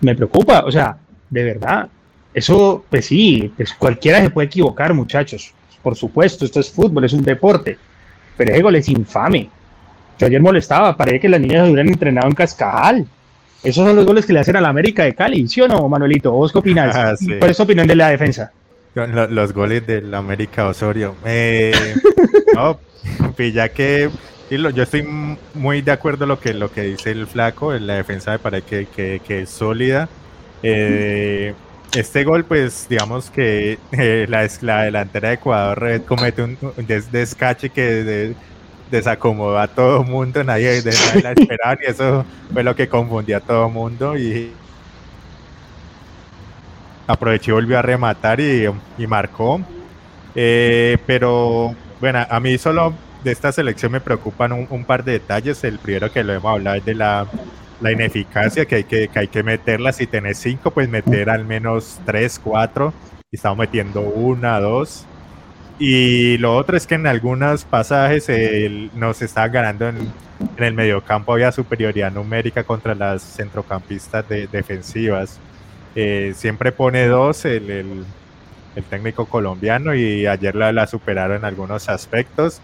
me preocupa, o sea, de verdad, eso, pues sí, pues cualquiera se puede equivocar, muchachos, por supuesto, esto es fútbol, es un deporte, pero ese gol es infame. Yo ayer molestaba, parece que las niñas hubieran entrenado en Cascajal. Esos son los goles que le hacen a la América de Cali, ¿sí o no, Manuelito? ¿Vos qué opinas? Ah, ¿Cuál es tu opinión de la defensa? Los, goles del América Osorio. Eh, no, ya que yo estoy muy de acuerdo en lo que, lo que dice el flaco, en la defensa me parece que, que, es sólida. Eh, este gol, pues digamos que eh, la, la, delantera de Ecuador comete un, descache que desacomodó a todo el mundo, nadie, nadie la esperaba y eso fue lo que confundió a todo el mundo y aprovechó y volvió a rematar y, marcó. Eh, pero bueno, a mí solo de esta selección me preocupan un, par de detalles. El primero que lo hemos hablado es de la, ineficacia, que hay que, hay que meterla. Si tenés cinco, pues meter al menos tres, cuatro. Y estamos metiendo una, dos. Y lo otro es que en algunos pasajes nos está ganando en, en, el mediocampo, había superioridad numérica contra las centrocampistas defensivas. Eh, siempre pone dos el, el, técnico colombiano y ayer la, la, superaron en algunos aspectos.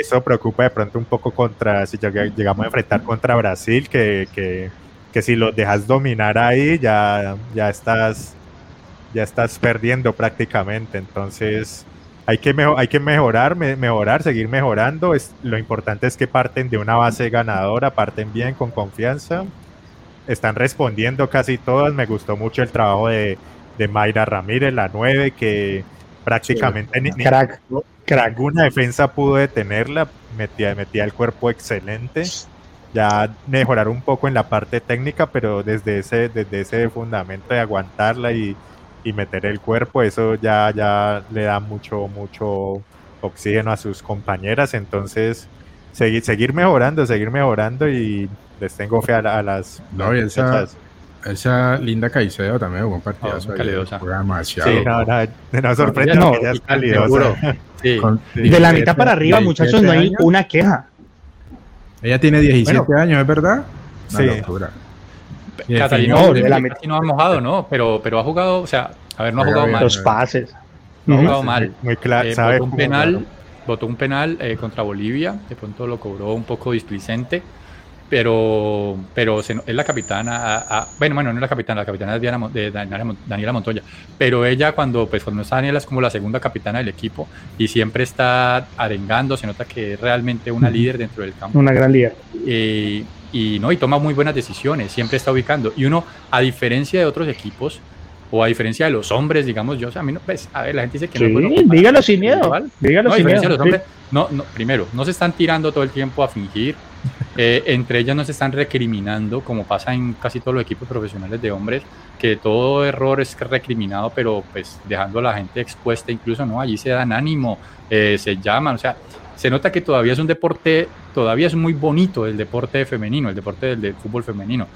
Eso preocupa de pronto un poco contra, si llegamos a enfrentar contra Brasil, que, que, que si los dejas dominar ahí ya, ya, estás, ya estás perdiendo prácticamente. Entonces hay que, hay que mejorar, mejorar, seguir mejorando. Es, lo importante es que parten de una base ganadora, parten bien, con confianza están respondiendo casi todas. Me gustó mucho el trabajo de, de Mayra Ramírez, la 9, que prácticamente ni, crack, ninguna defensa pudo detenerla. Metía, metía el cuerpo excelente. Ya mejorar un poco en la parte técnica, pero desde ese, desde ese fundamento de aguantarla y, y meter el cuerpo, eso ya, ya le da mucho, mucho oxígeno a sus compañeras. Entonces, seguir, seguir mejorando, seguir mejorando y les tengo fe a, las. No, y esa, esa linda Caicedo también hubo un partidazo. Oh, calidosa. demasiado. Sí, no, no, no sorprende no, que es calidosa. Sí. de la mitad para arriba, muchachos, no hay una queja. Ella tiene 17 años, ¿es verdad? Una sí. Locura. Catalina no, de la mitad no ha mojado, ¿no? Pero, pero ha jugado, o sea, a ver, no ha jugado mal. Los pases. No ha jugado mal. Muy claro. Eh, votó un penal, votó un penal eh, contra Bolivia, de pronto lo cobró un poco displicente pero, pero es la capitana, bueno, bueno, no es la capitana, la capitana es Diana, de Daniela Montoya, pero ella cuando, pues cuando está Daniela es como la segunda capitana del equipo y siempre está arengando, se nota que es realmente una líder dentro del campo. Una gran líder. y, no, y toma muy buenas decisiones, siempre está ubicando. Y uno, a diferencia de otros equipos, o a diferencia de los hombres, digamos, yo, o sea, a mí no, pues, a ver, la gente dice que no es dígalo sin miedo, dígalo no, sin miedo. Los hombres, no, no, primero, no se están tirando todo el tiempo a fingir, eh, entre ellas no se están recriminando, como pasa en casi todos los equipos profesionales de hombres, que todo error es recriminado, pero pues dejando a la gente expuesta incluso, ¿no? Allí se dan ánimo, eh, se llaman, o sea, se nota que todavía es un deporte, todavía es muy bonito el deporte femenino, el deporte del, fútbol femenino.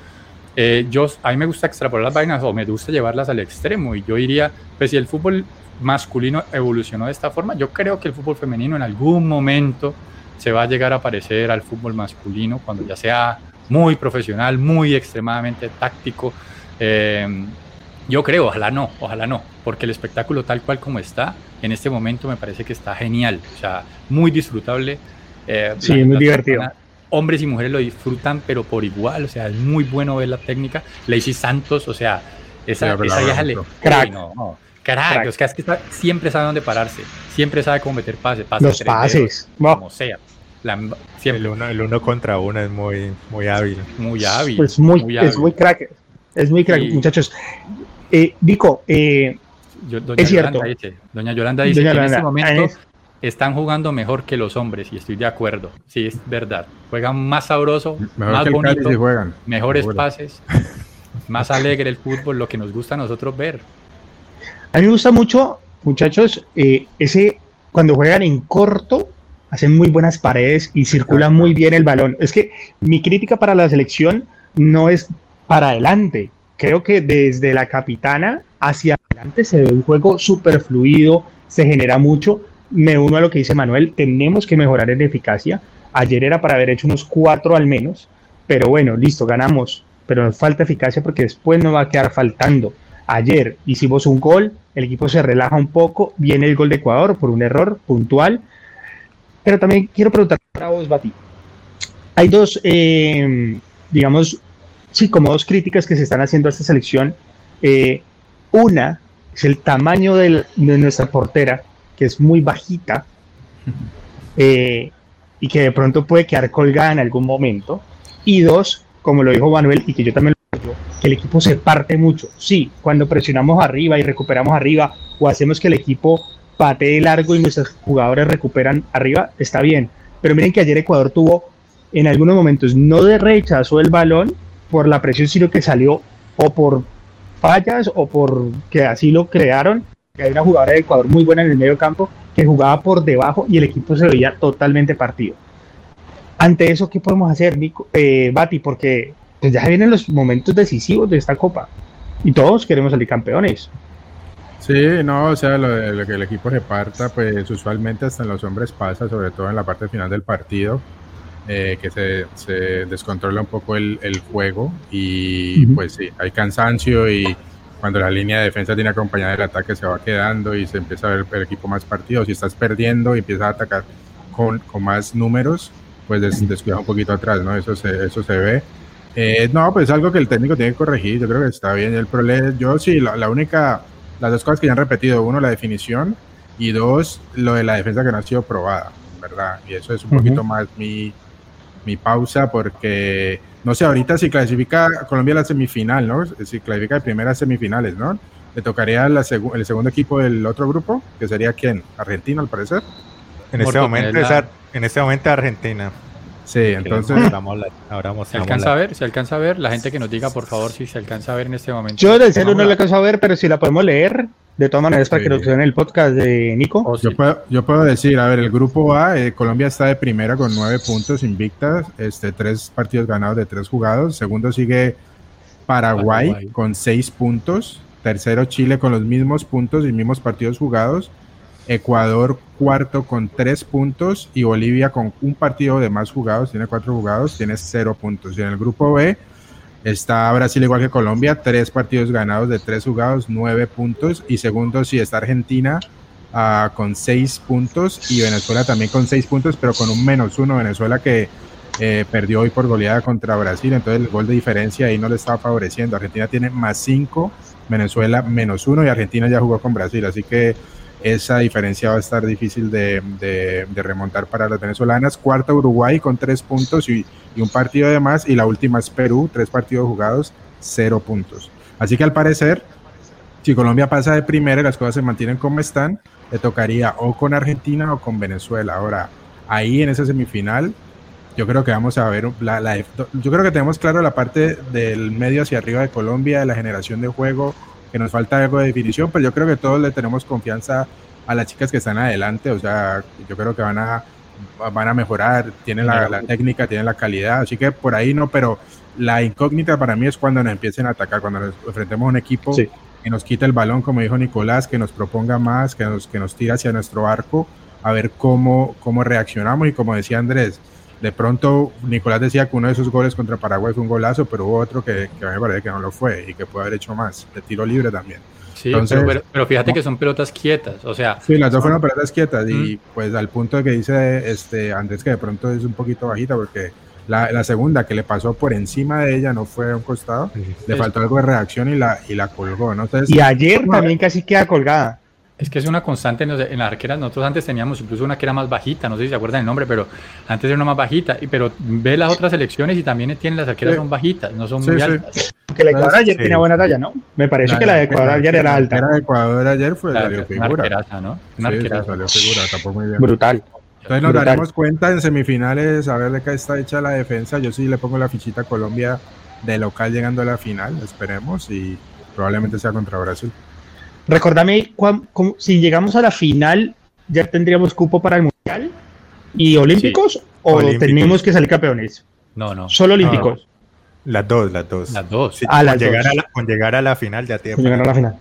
Eh, yo, a mí me gusta extrapolar las vainas o me gusta llevarlas al extremo y yo diría, pues si el fútbol masculino evolucionó de esta forma, yo creo que el fútbol femenino en algún momento se va a llegar a parecer al fútbol masculino cuando ya sea muy profesional, muy extremadamente táctico. Eh, yo creo, ojalá no, ojalá no, porque el espectáculo tal cual como está, en este momento me parece que está genial, o sea, muy disfrutable. Eh, sí, muy divertido. hombres y mujeres lo disfrutan, pero por igual, o sea, es muy bueno ver la técnica. Lacey Santos, o sea, esa, esa vieja le... Crack. crack, es que, es que siempre sabe dónde pararse, siempre sabe cómo meter pases, Los pases, como sea. El, uno, el uno contra uno es muy, muy hábil. Muy hábil. Pues muy, es muy crack. Es muy crack, muchachos. Eh, Vico, eh, es cierto. doña Yolanda dice que en este momento están jugando mejor que los hombres y estoy de acuerdo. Sí, es verdad. Juegan más sabroso, más bonito, mejores pases, más alegre el fútbol, lo que nos gusta a nosotros ver. A mí me gusta mucho, muchachos, eh, ese cuando juegan en corto, hacen muy buenas paredes y circulan muy bien el balón. Es que mi crítica para la selección no es para adelante, creo que desde la capitana hacia adelante se ve un juego súper fluido, se genera mucho. Me uno a lo que dice Manuel, tenemos que mejorar en eficacia. Ayer era para haber hecho unos cuatro al menos, pero bueno, listo, ganamos, pero nos falta eficacia porque después nos va a quedar faltando. Ayer hicimos un gol, el equipo se relaja un poco, viene el gol de Ecuador por un error puntual, pero también quiero preguntar a vos, Bati. Hay dos, eh, digamos, sí, como dos críticas que se están haciendo a esta selección. Eh, una es el tamaño de nuestra portera, que es muy bajita eh, y que de pronto puede quedar colgada en algún momento. Y dos, como lo dijo Manuel y que yo también lo digo, que el equipo se parte mucho. Sí, cuando presionamos arriba y recuperamos arriba o hacemos que el equipo patee largo y nuestros jugadores recuperan arriba, está bien. Pero miren que ayer Ecuador tuvo en algunos momentos no de rechazo el balón, por la presión, sino que salió o por fallas o por que así lo crearon. Que hay una jugadora de Ecuador muy buena en el medio campo que jugaba por debajo y el equipo se veía totalmente partido. Ante eso, ¿qué podemos hacer, Nico, eh, Bati? Porque pues, ya vienen los momentos decisivos de esta copa y todos queremos salir campeones. Sí, no, o sea, lo de, lo que el equipo se parta, pues usualmente hasta en los hombres pasa, sobre todo en la parte final del partido eh, que se, se, descontrola un poco el, el juego y pues sí, hay cansancio y cuando la línea de defensa tiene acompañada del ataque se va quedando y se empieza a ver el equipo más partido. Si estás perdiendo y empiezas a atacar con, con más números, pues des, descuida un poquito atrás, ¿no? Eso se, eso se ve. Eh, no, pues es algo que el técnico tiene que corregir. Yo creo que está bien. El problema, yo sí, la, la, única, las dos cosas que ya han repetido: uno, la definición y dos, lo de la defensa que no ha sido probada, ¿verdad? Y eso es un poquito más mi, mi pausa porque, no sé, ahorita si clasifica Colombia a la semifinal, ¿no? Si clasifica de primeras semifinales, ¿no? Le tocaría la el segundo equipo del otro grupo, que sería quién? Argentina, al parecer. En este, momento, en este momento Argentina. Sí, entonces. Ahora vamos, ¿Se alcanza a ver? ¿Se alcanza a ver? La gente que nos diga, por favor, si se alcanza a ver en este momento. Yo del celu no la alcanzo a ver, pero si la podemos leer, de todas maneras, para que nos en el podcast de Nico. Oh, yo, puedo, yo puedo decir, a ver, el grupo A, eh, Colombia está de primera con nueve puntos invictas, este, tres partidos ganados de tres jugados. Segundo sigue Paraguay, Paraguay. con seis puntos. Tercero Chile con los mismos puntos y mismos partidos jugados. Ecuador cuarto con tres puntos y Bolivia con un partido de más jugados, tiene cuatro jugados, tiene cero puntos. Y en el grupo B está Brasil igual que Colombia, tres partidos ganados de tres jugados, nueve puntos. Y segundo sí está Argentina uh, con seis puntos y Venezuela también con seis puntos, pero con un menos uno. Venezuela que eh, perdió hoy por goleada contra Brasil, entonces el gol de diferencia ahí no le estaba favoreciendo. Argentina tiene más cinco, Venezuela menos uno y Argentina ya jugó con Brasil, así que esa diferencia va a estar difícil de, de, remontar para las venezolanas. Cuarta Uruguay con tres puntos y, y, un partido de más. Y la última es Perú, tres partidos jugados, cero puntos. Así que al parecer, si Colombia pasa de primera y las cosas se mantienen como están, le tocaría o con Argentina o con Venezuela. Ahora, ahí en esa semifinal, yo creo que vamos a ver, la, yo creo que tenemos claro la parte del medio hacia arriba de Colombia, de la generación de juego, que nos falta algo de definición, pero yo creo que todos le tenemos confianza a las chicas que están adelante, o sea, yo creo que van a van a mejorar, tienen la, la, técnica, tienen la calidad, así que por ahí no, pero la incógnita para mí es cuando nos empiecen a atacar, cuando nos enfrentemos a un equipo que nos quita el balón, como dijo Nicolás, que nos proponga más, que nos, que nos tire hacia nuestro arco, a ver cómo, cómo reaccionamos y como decía Andrés, de pronto Nicolás decía que uno de esos goles contra Paraguay fue un golazo, pero hubo otro que, que me parece que no lo fue y que puede haber hecho más, de tiro libre también. Sí, pero, pero, fíjate que son pelotas quietas, o sea. Sí, las dos fueron pelotas quietas y pues al punto de que dice este Andrés que de pronto es un poquito bajita porque la, la, segunda que le pasó por encima de ella no fue a un costado, le faltó algo de reacción y la, y la colgó, ¿no? Entonces, y ayer también casi queda colgada. Es que es una constante en, en, las arqueras. Nosotros antes teníamos incluso una que era más bajita, no sé si se acuerdan el nombre, pero antes era una más bajita. Y, pero ve las otras selecciones y también tienen las arqueras son bajitas, no son muy altas. Que la Ecuador ayer tenía buena talla, ¿no? Me parece que la de Ecuador ayer era alta. La de Ecuador ayer fue la, figura. Una arqueraza, ¿no? Una arqueraza. salió figura, tampoco muy bien. Brutal. Entonces nos daremos cuenta en semifinales a ver de qué está hecha la defensa. Yo sí le pongo la fichita a Colombia de local llegando a la final, esperemos, y probablemente sea contra Brasil. Recordame, si llegamos a la final, ¿ya tendríamos cupo para el Mundial y Olímpicos sí. o olímpicos. tenemos que salir campeones? No, no. Solo Olímpicos. No. Las dos, las dos. Las dos. Sí, ah, con, las llegar dos. A la, con llegar a la final ya tiene. Llegar a la final.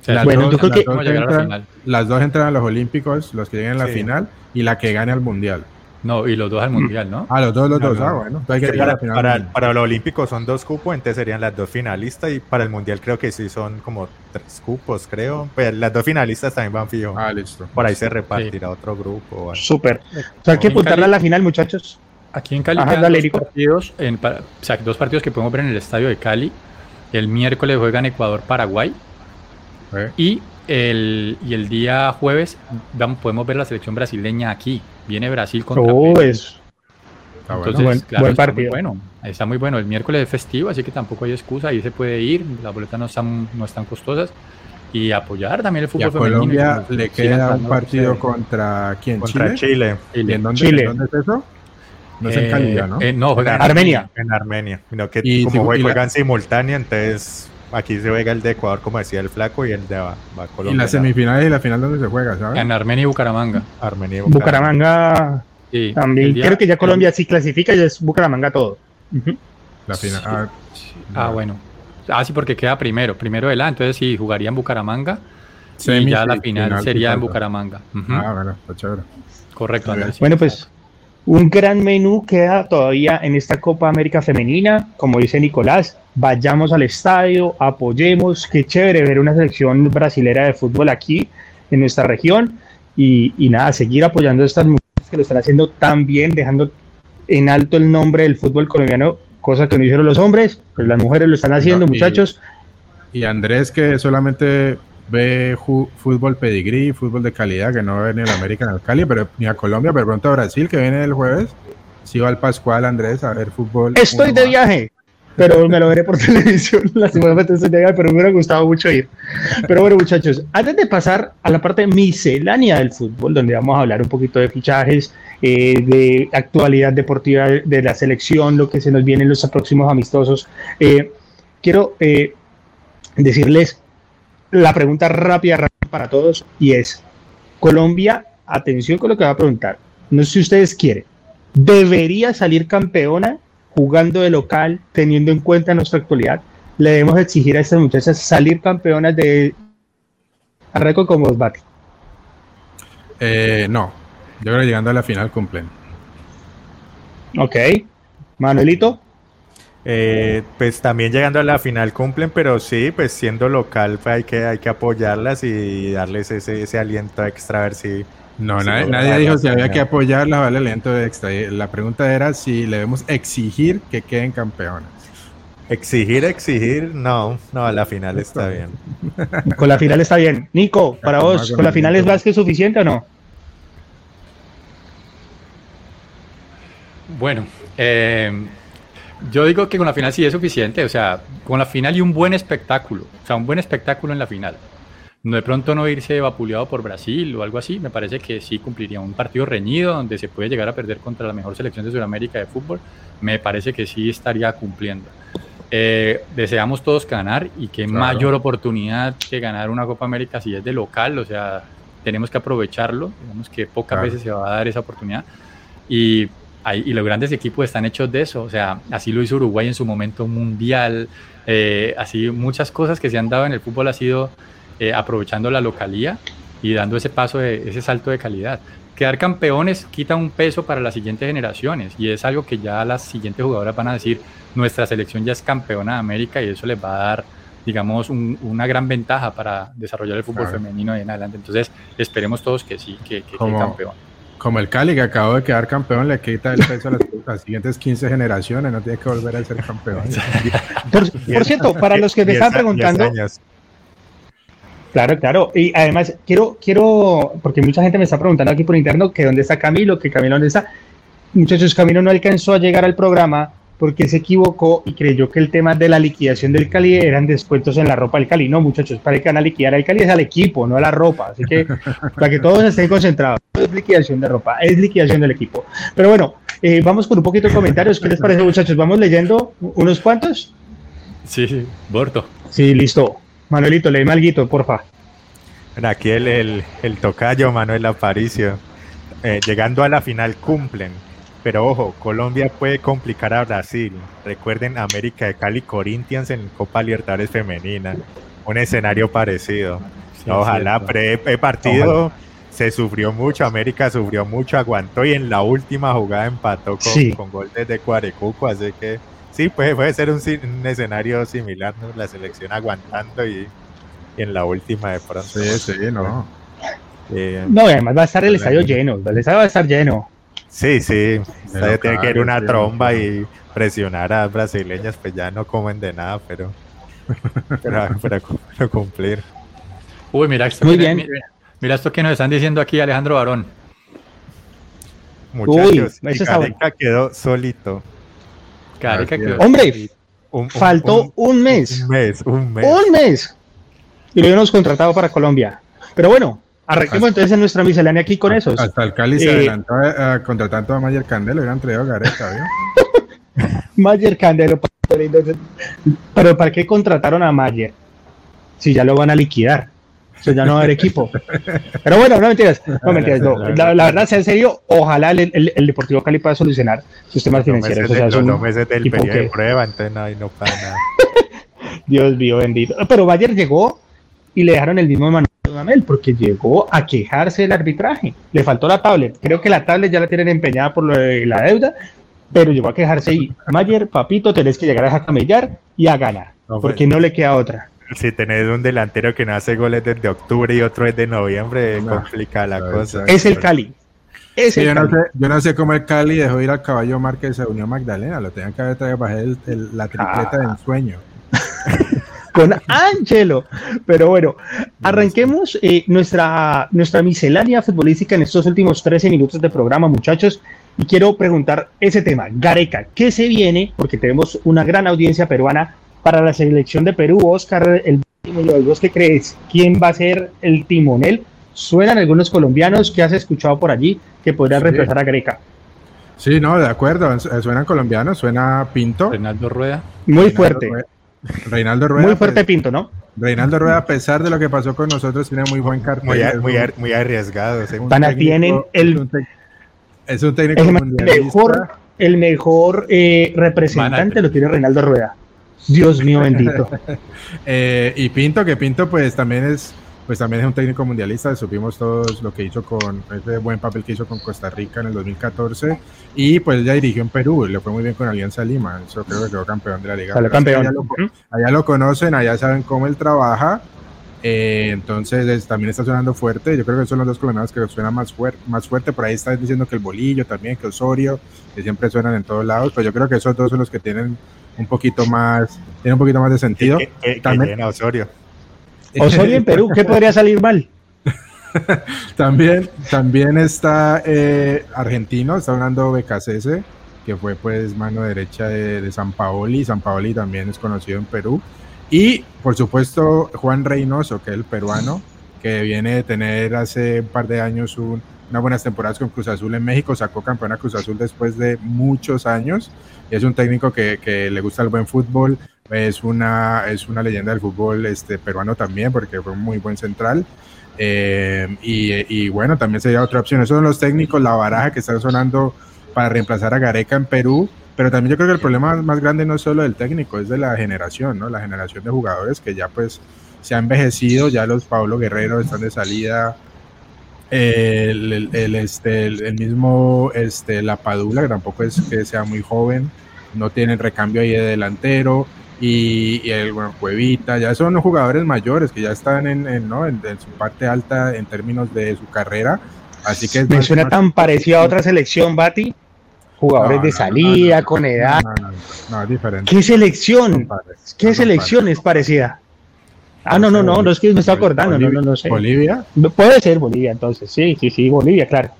O sea, bueno, dos, yo creo que dos entran, las dos entran a los Olímpicos, los que lleguen a la sí. final, y la que gane al Mundial. No, y los dos al mundial, ¿no? Ah, los dos, los no, dos. No. Ah, bueno. Hay que para, para, para, los olímpicos son dos cupos, entonces serían las dos finalistas. Y para el mundial creo que sí son como tres cupos, creo. Pues las dos finalistas también van fijo. Ah, listo. Por ahí se repartirá sí. otro grupo. Súper. O sea, hay que apuntarle a la final, muchachos. Aquí en Cali Ajá, dale, dos, partidos, en, o sea, dos partidos que podemos ver en el estadio de Cali. El miércoles juegan Ecuador-Paraguay. ¿Eh? Y el, y el día jueves vamos, podemos ver la selección brasileña aquí. Viene Brasil contra oh, Perú. Es... Entonces, buen, claro, buen partido. Está muy, bueno, está muy bueno. El miércoles es festivo, así que tampoco hay excusa. Ahí se puede ir. Las boletas no están, no están costosas. Y apoyar también el fútbol y a femenino. Colombia le queda un partido no, contra quién? Contra Chile. Chile. ¿Y en dónde, Chile. ¿en dónde es eso? No es eh, en Calidad, ¿no? Eh, no, juegan en Armenia. En Armenia. No, que y, como y juegan la... simultánea, entonces aquí se juega el de Ecuador, como decía el flaco, y el de va, va Colombia. ¿Y las semifinales y la final dónde se juega, sabes? En Armenia y Bucaramanga. Armenia y Bucaramanga. Bucaramanga sí. también. Día, Creo que ya Colombia sí clasifica y es Bucaramanga todo. Uh -huh. La final. Sí. Ah, ah, bueno. Ah, sí, porque queda primero, primero de la, entonces sí, jugaría en Bucaramanga y ya la final, final sería en Bucaramanga. Uh -huh. Ah, bueno, está chévere. Correcto, Andrés. Bueno, pues un gran menú queda todavía en esta Copa América Femenina. Como dice Nicolás, vayamos al estadio, apoyemos. Qué chévere ver una selección brasilera de fútbol aquí en nuestra región. Y, y nada, seguir apoyando a estas mujeres que lo están haciendo tan bien, dejando en alto el nombre del fútbol colombiano, cosa que no hicieron los hombres, pues las mujeres lo están haciendo, no, y, muchachos. Y Andrés, que solamente ve fútbol pedigrí, fútbol de calidad, que no ve ni en América ni al Cali, pero ni a Colombia, pero pronto a Brasil, que viene el jueves. Si va al Pascual, Andrés, a ver fútbol. Estoy de viaje, pero me lo veré por televisión. Lastimosamente estoy de pero me hubiera gustado mucho ir. Pero bueno, muchachos, antes de pasar a la parte miscelánea del fútbol, donde vamos a hablar un poquito de fichajes, eh, de actualidad deportiva de la selección, lo que se nos viene en los próximos amistosos, eh, quiero eh, decirles la pregunta rápida, rápida para todos y es, Colombia, atención con lo que va a preguntar, no sé si ustedes quieren, ¿debería salir campeona jugando de local, teniendo en cuenta nuestra actualidad? Le debemos exigir a estas muchachas salir campeonas de arranco como os bate. Eh, no, yo creo que llegando a la final cumplen. Ok, Manuelito. Eh, pues también llegando a la final cumplen, pero sí, pues siendo local pues hay que hay que apoyarlas y darles ese, ese aliento extra a ver si... No, si nadie, nadie dijo si había que apoyarlas, vale aliento extra. La pregunta era si le debemos exigir que queden campeonas. Exigir, exigir, no, no, a la final está bien. Con la final está bien. Nico, para vos, ¿con la final es más que suficiente o no? Bueno, eh, yo digo que con la final sí es suficiente, o sea, con la final y un buen espectáculo, o sea, un buen espectáculo en la final. De pronto no irse vapuleado por Brasil o algo así, me parece que sí cumpliría un partido reñido donde se puede llegar a perder contra la mejor selección de Sudamérica de fútbol, me parece que sí estaría cumpliendo. Eh, deseamos todos ganar y qué claro. mayor oportunidad que ganar una Copa América si es de local, o sea, tenemos que aprovecharlo, digamos que pocas claro. veces se va a dar esa oportunidad y, y los grandes equipos están hechos de eso. O sea, así lo hizo Uruguay en su momento mundial. Eh, así muchas cosas que se han dado en el fútbol ha sido eh, aprovechando la localía y dando ese paso, de, ese salto de calidad. Quedar campeones quita un peso para las siguientes generaciones y es algo que ya las siguientes jugadoras van a decir, nuestra selección ya es campeona de América y eso les va a dar, digamos, una gran ventaja para desarrollar el fútbol femenino de en adelante. Entonces, esperemos todos que sí, que, que quede campeón. Como el Cali, que acabó de quedar campeón, le quita el peso a las, siguientes 15 generaciones, no tiene que volver a ser campeón. por, cierto, para los que me están preguntando... Claro, claro. Y además, quiero, quiero, porque mucha gente me está preguntando aquí por interno que dónde está Camilo, que Camilo dónde está. Muchachos, Camilo no alcanzó a llegar al programa porque se equivocó y creyó que el tema de la liquidación del Cali eran descuentos en la ropa del Cali. No, muchachos, para que van a liquidar al Cali es al equipo, no a la ropa. Así que para que todos estén concentrados, no es liquidación de ropa, es liquidación del equipo. Pero bueno, eh, vamos con un poquito de comentarios. ¿Qué les parece, muchachos? ¿Vamos leyendo unos cuantos? Sí, sí, Borto. Sí, listo. Manuelito, léeme algo, porfa. Bueno, aquí el, el, tocayo Manuel Aparicio. Eh, llegando a la final cumplen pero ojo, Colombia puede complicar a Brasil. Recuerden América de Cali Corinthians en Copa Libertadores Femenina. Un escenario parecido. Ojalá, pre, partido se sufrió mucho, América sufrió mucho, aguantó y en la última jugada empató con, con gol desde Cuarecuco, así que sí, puede, puede ser un, escenario similar, la selección aguantando y, en la última de pronto. Sí, sí, no. Eh, no, además va a estar el estadio lleno, el estadio va a estar lleno. Sí, sí. Usted tiene que ir una tromba y presionar a brasileñas, pues ya no comen de nada, pero para, cumplir. Uy, mira esto. Muy bien. Mira, esto que nos están diciendo aquí Alejandro Barón. Muchachos, Uy, Careca quedó solito. Hombre, faltó un, mes. Un mes, un mes. Un mes. Y lo habíamos contratado para Colombia. Pero bueno, Arranquemos entonces en nuestra miscelánea aquí con esos. Hasta el Cali se eh, adelantó a, contratando a Mayer Candelo, hubieran traído a Gareca, ¿vio? Mayer Candelo, pero ¿para qué contrataron a Mayer? Si ya lo van a liquidar. Eso ya no va a haber equipo. Pero bueno, no mentiras, no mentiras. No. La, la, verdad, sea en serio, ojalá el, el, Deportivo Cali pueda solucionar sus temas financieros. O sea, no meses del periodo de prueba, entonces no, no pasa nada. Dios mío, bendito. Pero Mayer llegó y le dejaron el mismo manual porque llegó a quejarse del arbitraje. Le faltó la tablet. Creo que la tablet ya la tienen empeñada por la deuda, pero llegó a quejarse y Mayer, papito, tenés que llegar a camellar y a ganar, pues, porque no le queda otra. Si tenés un delantero que no hace goles desde octubre y otro desde noviembre, complica la cosa. Es el Cali. Es yo, No sé, yo, No sé, cómo el Cali dejó ir al caballo Márquez a Unión Magdalena. Lo tenían que haber traído para el, la tripleta de ensueño. con Angelo. Pero bueno, arranquemos eh, nuestra, nuestra miscelánea futbolística en estos últimos 13 minutos de programa, muchachos. Y quiero preguntar ese tema, Gareca, ¿qué se viene? Porque tenemos una gran audiencia peruana para la selección de Perú. Oscar, el ¿vos qué crees? ¿Quién va a ser el timonel? Suenan algunos colombianos que has escuchado por allí que podrían reemplazar a Gareca. Sí, no, de acuerdo. Suenan colombianos, suena Pinto. Reinaldo Rueda. Muy fuerte. Reinaldo Rueda. Muy fuerte pues, Pinto, ¿no? Reinaldo Rueda, a pesar de lo que pasó con nosotros, tiene muy buen cartel. Muy, muy, arriesgado. tienen el. Es un, técnico el mejor, el mejor eh, representante lo tiene Reinaldo Rueda. Dios mío bendito. Eh, y Pinto, que Pinto, pues también es pues también es un técnico mundialista, supimos todos lo que hizo con ese buen papel que hizo con Costa Rica en el 2014 y pues ya dirigió en Perú, le fue muy bien con Alianza Lima, eso creo que quedó campeón de la liga. campeón. Allá lo, conocen, allá saben cómo él trabaja, eh, entonces también está sonando fuerte, yo creo que son los dos colombianos que suenan más, fuerte más fuerte, por ahí está diciendo que el Bolillo también, que Osorio, que siempre suenan en todos lados, pero yo creo que esos dos son los que tienen un poquito más, tienen un poquito más de sentido. también, Osorio. Osorio en Perú, ¿qué podría salir mal? también, también está eh, argentino, está hablando Becasese, que fue pues mano derecha de, San Paoli. San Paoli también es conocido en Perú. Y por supuesto Juan Reynoso, que es el peruano, que viene de tener hace un par de años unas buenas temporadas con Cruz Azul en México, sacó campeón a Cruz Azul después de muchos años. Y es un técnico que, que le gusta el buen fútbol, es una, es una leyenda del fútbol este, peruano también, porque fue un muy buen central. Eh, y, y, bueno, también sería otra opción. Esos son los técnicos, la baraja que están sonando para reemplazar a Gareca en Perú. Pero también yo creo que el problema más grande no es solo del técnico, es de la generación, ¿no? La generación de jugadores que ya pues se ha envejecido, ya los Pablo Guerrero están de salida, el, el, este, el, mismo este, La Padula, que tampoco es que sea muy joven, no tiene recambio ahí de delantero, y, el bueno, Cuevita, ya son jugadores mayores que ya están en, ¿no? en, su parte alta en términos de su carrera. Así que Me suena tan parecido a otra selección, Bati. Jugadores de salida, con edad. No, es diferente. ¿Qué selección? ¿Qué selección es parecida? Ah, no, no, no, no es que me está acordando, no, no, no sé. ¿Bolivia? Puede ser Bolivia, entonces, sí, sí, sí, Bolivia, claro.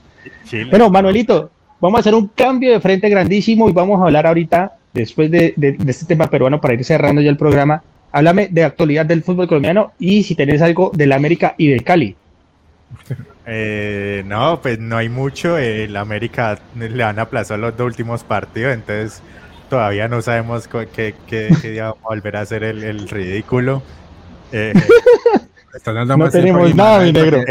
Bueno, Manuelito, vamos a hacer un cambio de frente grandísimo y vamos a hablar ahorita, después de, este tema peruano, para ir cerrando ya el programa. Háblame de actualidad del fútbol colombiano y si tenés algo del América y del Cali. Eh, no, pues no hay mucho. El América le han aplazado los dos últimos partidos, entonces todavía no sabemos qué, día vamos a volver a hacer el ridículo. Eh, no tenemos nada, mi negro.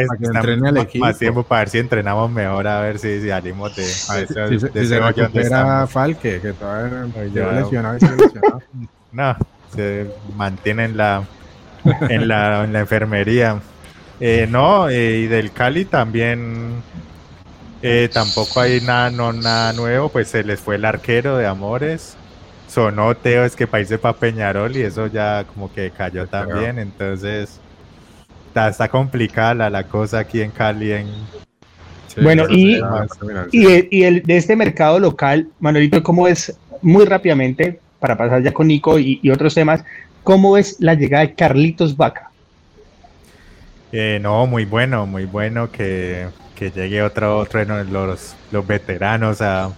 Más tiempo para ver si entrenamos mejor, a ver si, salimos de, si, se recupera Falque, que todavía no, lesionado, No, se mantiene en la, en la, en la enfermería. Eh, no, eh, y del Cali también eh, tampoco hay nada, no, nada nuevo, pues se les fue el arquero de Amores sonó Teo es que país para Peñarol y eso ya como que cayó también, entonces está, complicada la, cosa aquí en Cali. En... bueno, y, y, el, de este mercado local, Manuelito, ¿cómo es muy rápidamente, para pasar ya con Nico y, otros temas, cómo es la llegada de Carlitos Vaca? Eh, no, muy bueno, muy bueno que, llegue otro, otro de los, los veteranos a,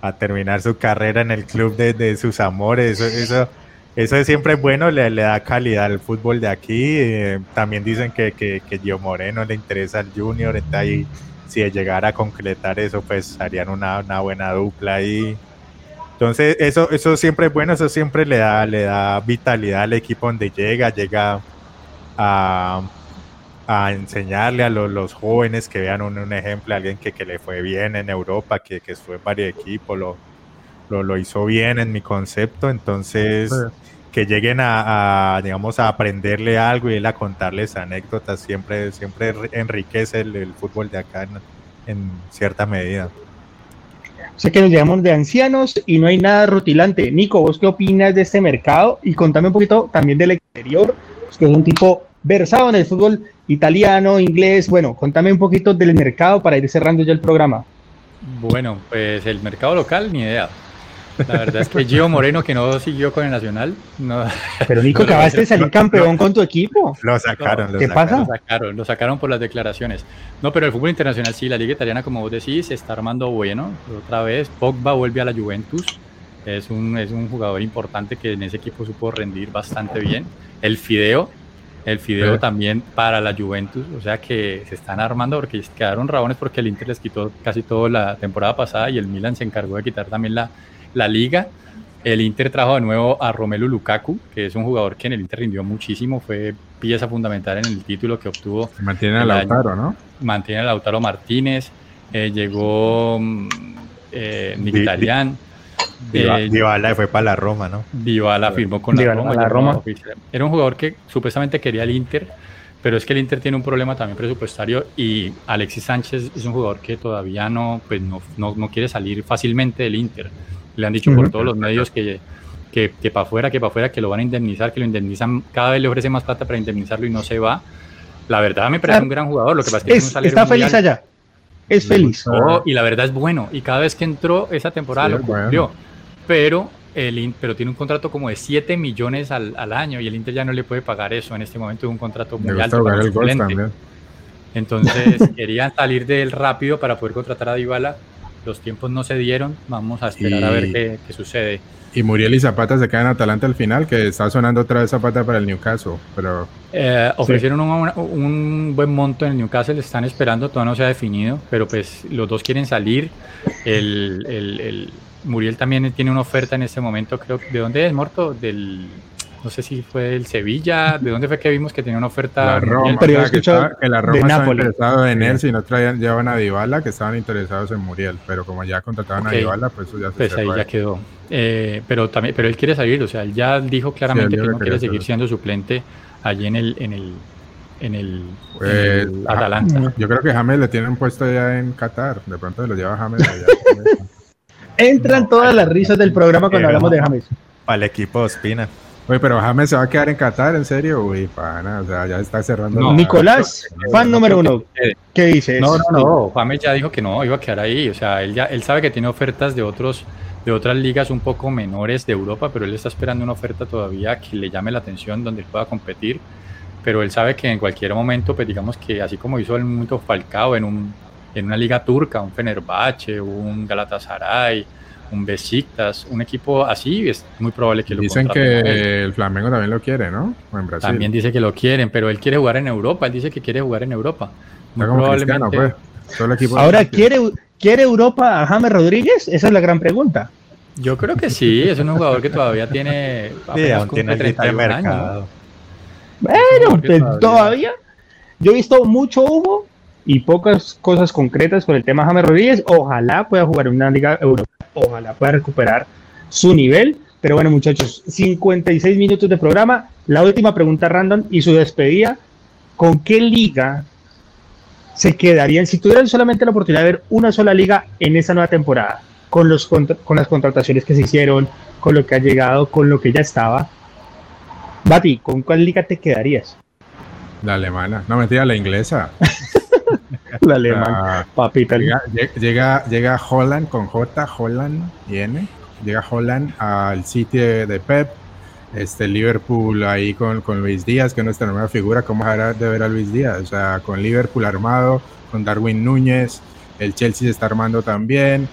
a terminar su carrera en el club de, sus amores. Eso, eso, eso es siempre bueno, le, le, da calidad al fútbol de aquí. Eh, también dicen que, que, que Gio Moreno le interesa al Junior, está ahí. Si llegara a concretar eso, pues harían una, una buena dupla ahí. Entonces, eso, eso siempre es bueno, eso siempre le da, le da vitalidad al equipo donde llega, llega a, a enseñarle a los, jóvenes que vean un, ejemplo, alguien que, le fue bien en Europa, que, que estuvo en varios equipos, lo, lo, hizo bien en mi concepto, entonces que lleguen a, digamos, a aprenderle algo y él a contarles anécdotas, siempre, siempre enriquece el, fútbol de acá en, cierta medida. Sé que nos llamamos de ancianos y no hay nada rutilante. Nico, ¿vos qué opinas de este mercado? Y contame un poquito también del exterior, que es un tipo versado en el fútbol italiano, inglés. Bueno, contame un poquito del mercado para ir cerrando ya el programa. Bueno, pues el mercado local, ni idea. La verdad es que Gio Moreno, que no siguió con el Nacional. No, Pero Nico, acabaste de salir campeón con tu equipo. Lo sacaron. ¿Qué pasa? Lo sacaron, lo sacaron por las declaraciones. No, pero el fútbol internacional sí, la liga italiana, como vos decís, se está armando bueno. Otra vez, Pogba vuelve a la Juventus. Es un, es un jugador importante que en ese equipo supo rendir bastante bien. El Fideo, el Fideo también para la Juventus, o sea que se están armando porque quedaron rabones porque el Inter les quitó casi toda la temporada pasada y el Milan se encargó de quitar también la, la liga. El Inter trajo de nuevo a Romelu Lukaku, que es un jugador que en el Inter rindió muchísimo, fue pieza fundamental en el título que obtuvo. Mantiene a Lautaro, ¿no? Mantiene a Lautaro Martínez, eh, llegó mm, eh, Dybala fue para la Roma, ¿no? Dybala firmó con la Roma. Era un jugador que supuestamente quería el Inter, pero es que el Inter tiene un problema también presupuestario y Alexis Sánchez es un jugador que todavía no, pues no, no, quiere salir fácilmente del Inter. Le han dicho por todos los medios que, que, que para afuera, que para afuera, que lo van a indemnizar, que lo indemnizan, cada vez le ofrece más plata para indemnizarlo y no se va. La verdad me parece un gran jugador, lo que pasa es que está feliz allá. Es feliz. y la verdad es bueno. Y cada vez que entró esa temporada lo cumplió pero, el, pero tiene un contrato como de 7 millones al, al, año y el Inter ya no le puede pagar eso en este momento, es un contrato muy alto. Entonces querían salir de él rápido para poder contratar a Dybala. Los tiempos no se dieron. Vamos a esperar a ver qué, qué, sucede. Y Muriel y Zapata se quedan en Atalanta al final, que está sonando otra vez Zapata para el Newcastle. Pero eh, ofrecieron un, un, buen monto en el Newcastle, están esperando, todavía no se ha definido, pero pues los dos quieren salir. el, el, el Muriel también tiene una oferta en este momento, creo. ¿De dónde es, Morto? Del, no sé si fue el Sevilla, ¿de dónde fue que vimos que tenía una oferta? La Roma, pero yo he escuchado estaba- que la de Roma estaba Napoli. interesado en él si no traían, llevan a Dybala, que estaban interesados en Muriel, pero como ya contrataron Ok. a Dybala, pues eso ya se Pues ahí ya quedó. Eh, pero también, pero él quiere salir, o sea, él ya dijo claramente que que no quiere seguir siendo suplente allí en el, en el, en el, Pues, en el Atalanta. Yo creo que James le tienen puesto ya en Qatar. De pronto se lo lleva James allá. Entran todas las risas del programa cuando hablamos de James. Para el equipo Ospina. Oye, pero James se va a quedar en Qatar, ¿en serio? Uy, pana, o sea, ya está cerrando. No, la- Nicolás, fan número uno, ¿qué dices? No, no, no. James ya dijo que no, iba a quedar ahí. O sea, él ya, él sabe que tiene ofertas de otros, de otras ligas un poco menores de Europa, pero él está esperando una oferta todavía que le llame la atención, donde él pueda competir. Pero él sabe que en cualquier momento, pues digamos que así como hizo el mundo Falcao en un, en una liga turca, un Fenerbahce, un Galatasaray, un Besiktas, un equipo así, es muy probable que lo Dicen que el Flamengo también lo quiere, ¿no? O en Brasil. También dice que lo quieren, pero él quiere jugar en Europa. Él dice que quiere jugar en Europa. Muy Está como Cristiano, pues. Ahora, ¿quiere, ¿quiere Europa a James Rodríguez? Esa es la gran pregunta. Yo creo que sí, es un jugador que todavía tiene, Sí, aún tiene cumple el de 31 años. mercado. Bueno, pues, todavía- todavía. Yo he visto mucho humo y pocas cosas concretas con el tema James Rodríguez. Ojalá pueda jugar en una liga europea. Ojalá pueda recuperar su nivel. Pero bueno, muchachos, 56 minutos de programa. La última pregunta random y su despedida. ¿Con qué liga se quedarían si tuvieran solamente la oportunidad de ver una sola liga en esta nueva temporada? Con, los, con las contrataciones que se hicieron, con lo que ha llegado, con lo que ya estaba. Bati, ¿con cuál liga te quedarías? La alemana. No, mentira, la inglesa. La alemán, Ah, papita. llega, llega- llega, Holland con J, Holland y N. Llega Holland al City de, Pep. Este Liverpool ahí con, con Luis Díaz, que es nuestra nueva figura. ¿Cómo dejará de ver a Luis Díaz? O sea, con Liverpool armado, con Darwin Núñez. El Chelsea se está armando también.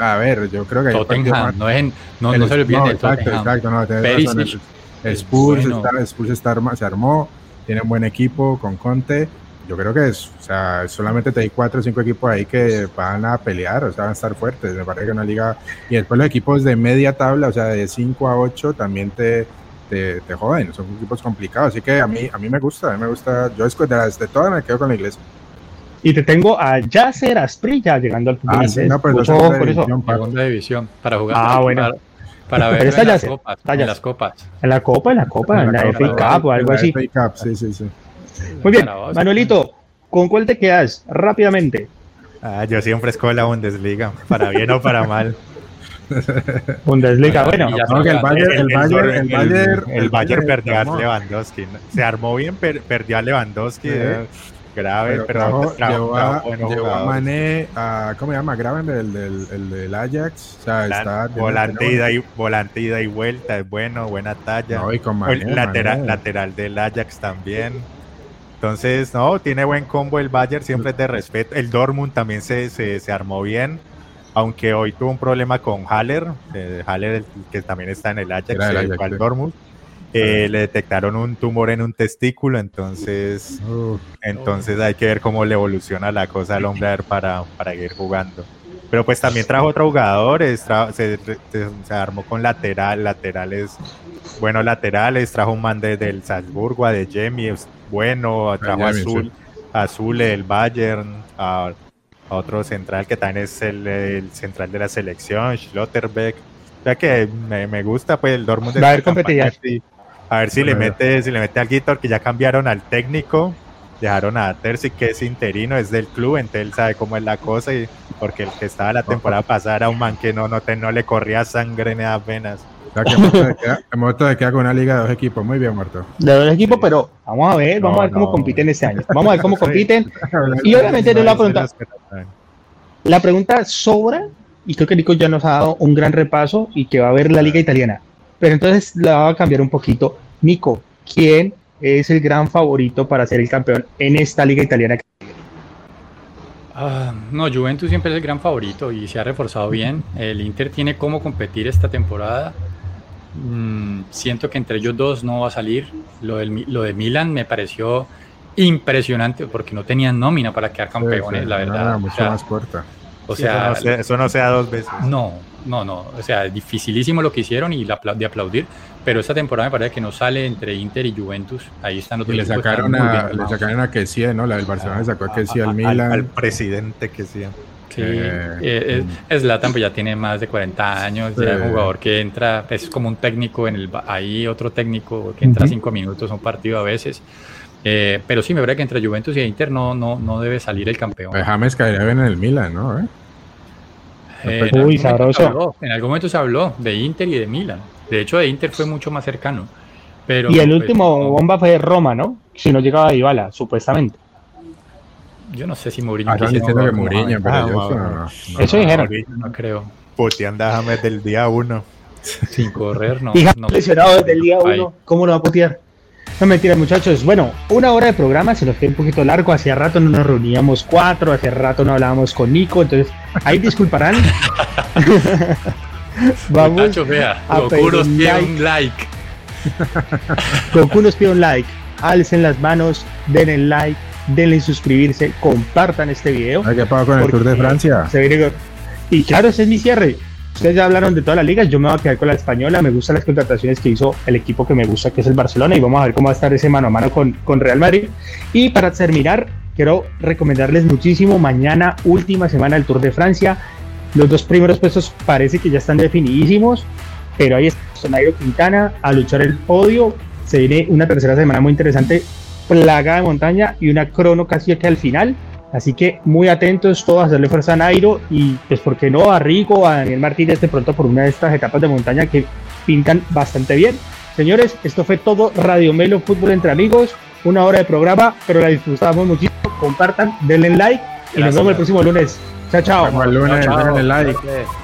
A ver, yo creo que hay Tottenham, no, dejen, no, el- no se olviden no, del exacto, Tottenham. exacto, no, tenés Perisic razón, el- el es Spurs, bueno. está, Spurs está arma- se armó, tiene un buen equipo con Conte. Yo creo que es, o sea, solamente te hay cuatro o cinco equipos ahí que van a pelear, o sea, van a estar fuertes. Me parece que una liga. Y después los equipos de media tabla, o sea, de 5 a 8, también te, te, te joden, son equipos complicados. Así que a mí, a mí me gusta, a mí me gusta. Yo esco- de, las, de todas me quedo con la iglesia. Y te tengo a Yasser Asprilla llegando al fútbol Ah, sí, no, pues ojo sé, con eso. división, pa. Segunda división, para jugar. Ah, bueno. Para, para Pero está en las se- copas. en las copas. En la Copa, en la Copa, en la, Copa, FA Cup o algo la así. FA Cup, sí, sí, sí. Muy bien. Manuelito, ¿con cuál te quedas? Rápidamente. Ah, yo siempre escojo la Bundesliga, para bien o para mal. Bundesliga, bueno. No, que el. Bayern, el Bayern, el Bayern, el Bayern perdió a. Lewandowski. Se armó bien, per- perdió a Lewandowski. Sí. eh, grave, Pero pero, trajo, trajo- llevó, a, buenos llevó a jugadores. Mané, a, ¿cómo se llama? Graven, el del, el del Ajax. O sea, está. volante, ida y, volante ida y vuelta, es bueno, buena talla. No, y con O el Mané, lateral, Mané. lateral del Ajax también. Entonces, no, tiene buen combo el Bayern, siempre es de respeto. El Dortmund también se, se, se armó bien, aunque hoy tuvo un problema con Haller, eh, Haller el que también está en el Ajax, al sí. Dortmund. Eh, le detectaron un tumor en un testículo, entonces, entonces hay que ver cómo le evoluciona la cosa al hombre a ver para, para ir jugando. Pero pues también trajo otros jugadores, tra- se, se- se armó con lateral, laterales, buenos laterales, trajo un man de- del Salzburgo, a de Jemmy, bueno, trajo a Azul, Azul del Bayern, a, a otro central que también es el, el central de la selección, Schlotterbeck. O sea que me, me gusta pues el Dortmund. de Va a haber competitividad. A ver si le mete, si le mete al Guitor, que ya cambiaron al técnico, dejaron a Terzi, que es interino, es del club, entonces él sabe cómo es la cosa, y porque el que estaba la temporada pasada era un man que no, no, te- no le corría sangre ni apenas. o sea, que queda- que queda con una liga de dos equipos. Muy bien, muerto. De dos equipos, pero vamos a ver, vamos No, a ver cómo no. compiten este año. Vamos a ver cómo Sí. compiten. Y obviamente no le voy a preguntar. Eso es lo que no saben. La pregunta sobra, y creo que Nico ya nos ha dado un gran repaso y que va a ver la liga italiana. Pero entonces la va a cambiar un poquito. Nico, ¿quién es el gran favorito para ser el campeón en esta liga italiana? Ah, no, Juventus siempre es el gran favorito y se ha reforzado bien. El Inter tiene cómo competir esta temporada. Mm, siento que entre ellos dos no va a salir. Lo, del, lo de Milan me pareció impresionante porque no tenían nómina para quedar campeones, Sí, sí, la verdad. O mucho sea, más corta. O sea, eso, no sea, eso no sea dos veces. No, no, no. O sea, es dificilísimo lo que hicieron y la, de aplaudir. Pero esta temporada me parece que no sale entre Inter y Juventus. Ahí están los y le sacaron, a, le sacaron a Kessie, ¿no? La del Barcelona le sacó a Kessie al Milan. Al, presidente Kessie. Sí, eh, eh, es, Zlatan pues ya tiene más de 40 años, ya es un jugador que entra, es como un técnico en el, ahí otro técnico que entra cinco minutos a un partido a veces. Eh, pero sí, me parece que entre Juventus y Inter no, no, no debe salir el campeón. Pues James caería bien en el Milan, ¿no? Eh, Uy, sabroso. en algún momento se habló de Inter y de Milan. De hecho, de Inter fue mucho más cercano. Pero, y el pues, último bomba fue de Roma, ¿no? Si no llegaba a Ibala, supuestamente. Yo no sé si Mourinho. Ah, diciendo que Mourinho, pero ah, yo no, Eso dijeron. no creo. Puteando a James del día uno. Sin correr, no. Y no, lesionado desde el día uno. ¿Cómo lo va a putear? No mentira, muchachos. Bueno, una hora de programa se nos quedó un poquito largo. Hacía rato no nos reuníamos cuatro, hacía rato no hablábamos con Nico, entonces ahí disculparán. Vamos Muchachos, vea, a Goku nos pide like. un like. Goku nos pide un like. Alcen las manos, denle like, denle suscribirse, compartan este video. ¿Qué pasa con el Tour de Francia? Y claro, ese es mi cierre. Ustedes ya hablaron de todas las ligas, yo me voy a quedar con la española, me gustan las contrataciones que hizo el equipo que me gusta, que es el Barcelona, y vamos a ver cómo va a estar ese mano a mano con, con Real Madrid. Y para terminar, quiero recomendarles muchísimo, mañana, última semana del Tour de Francia, los dos primeros puestos parece que ya están definidísimos, pero ahí está Nairo Quintana a luchar el podio, se viene una tercera semana muy interesante, plaga de montaña y una crono casi que al final, Así que muy atentos todos a hacerle fuerza a Nairo y pues por qué no a Rico, a Daniel Martínez de pronto por una de estas etapas de montaña que pintan bastante bien. Señores, esto fue todo Radio Melo Fútbol entre amigos, una hora de programa, pero la disfrutamos muchísimo. Compartan, denle like y nos vemos el próximo lunes. Chao, chao. lunes, denle like.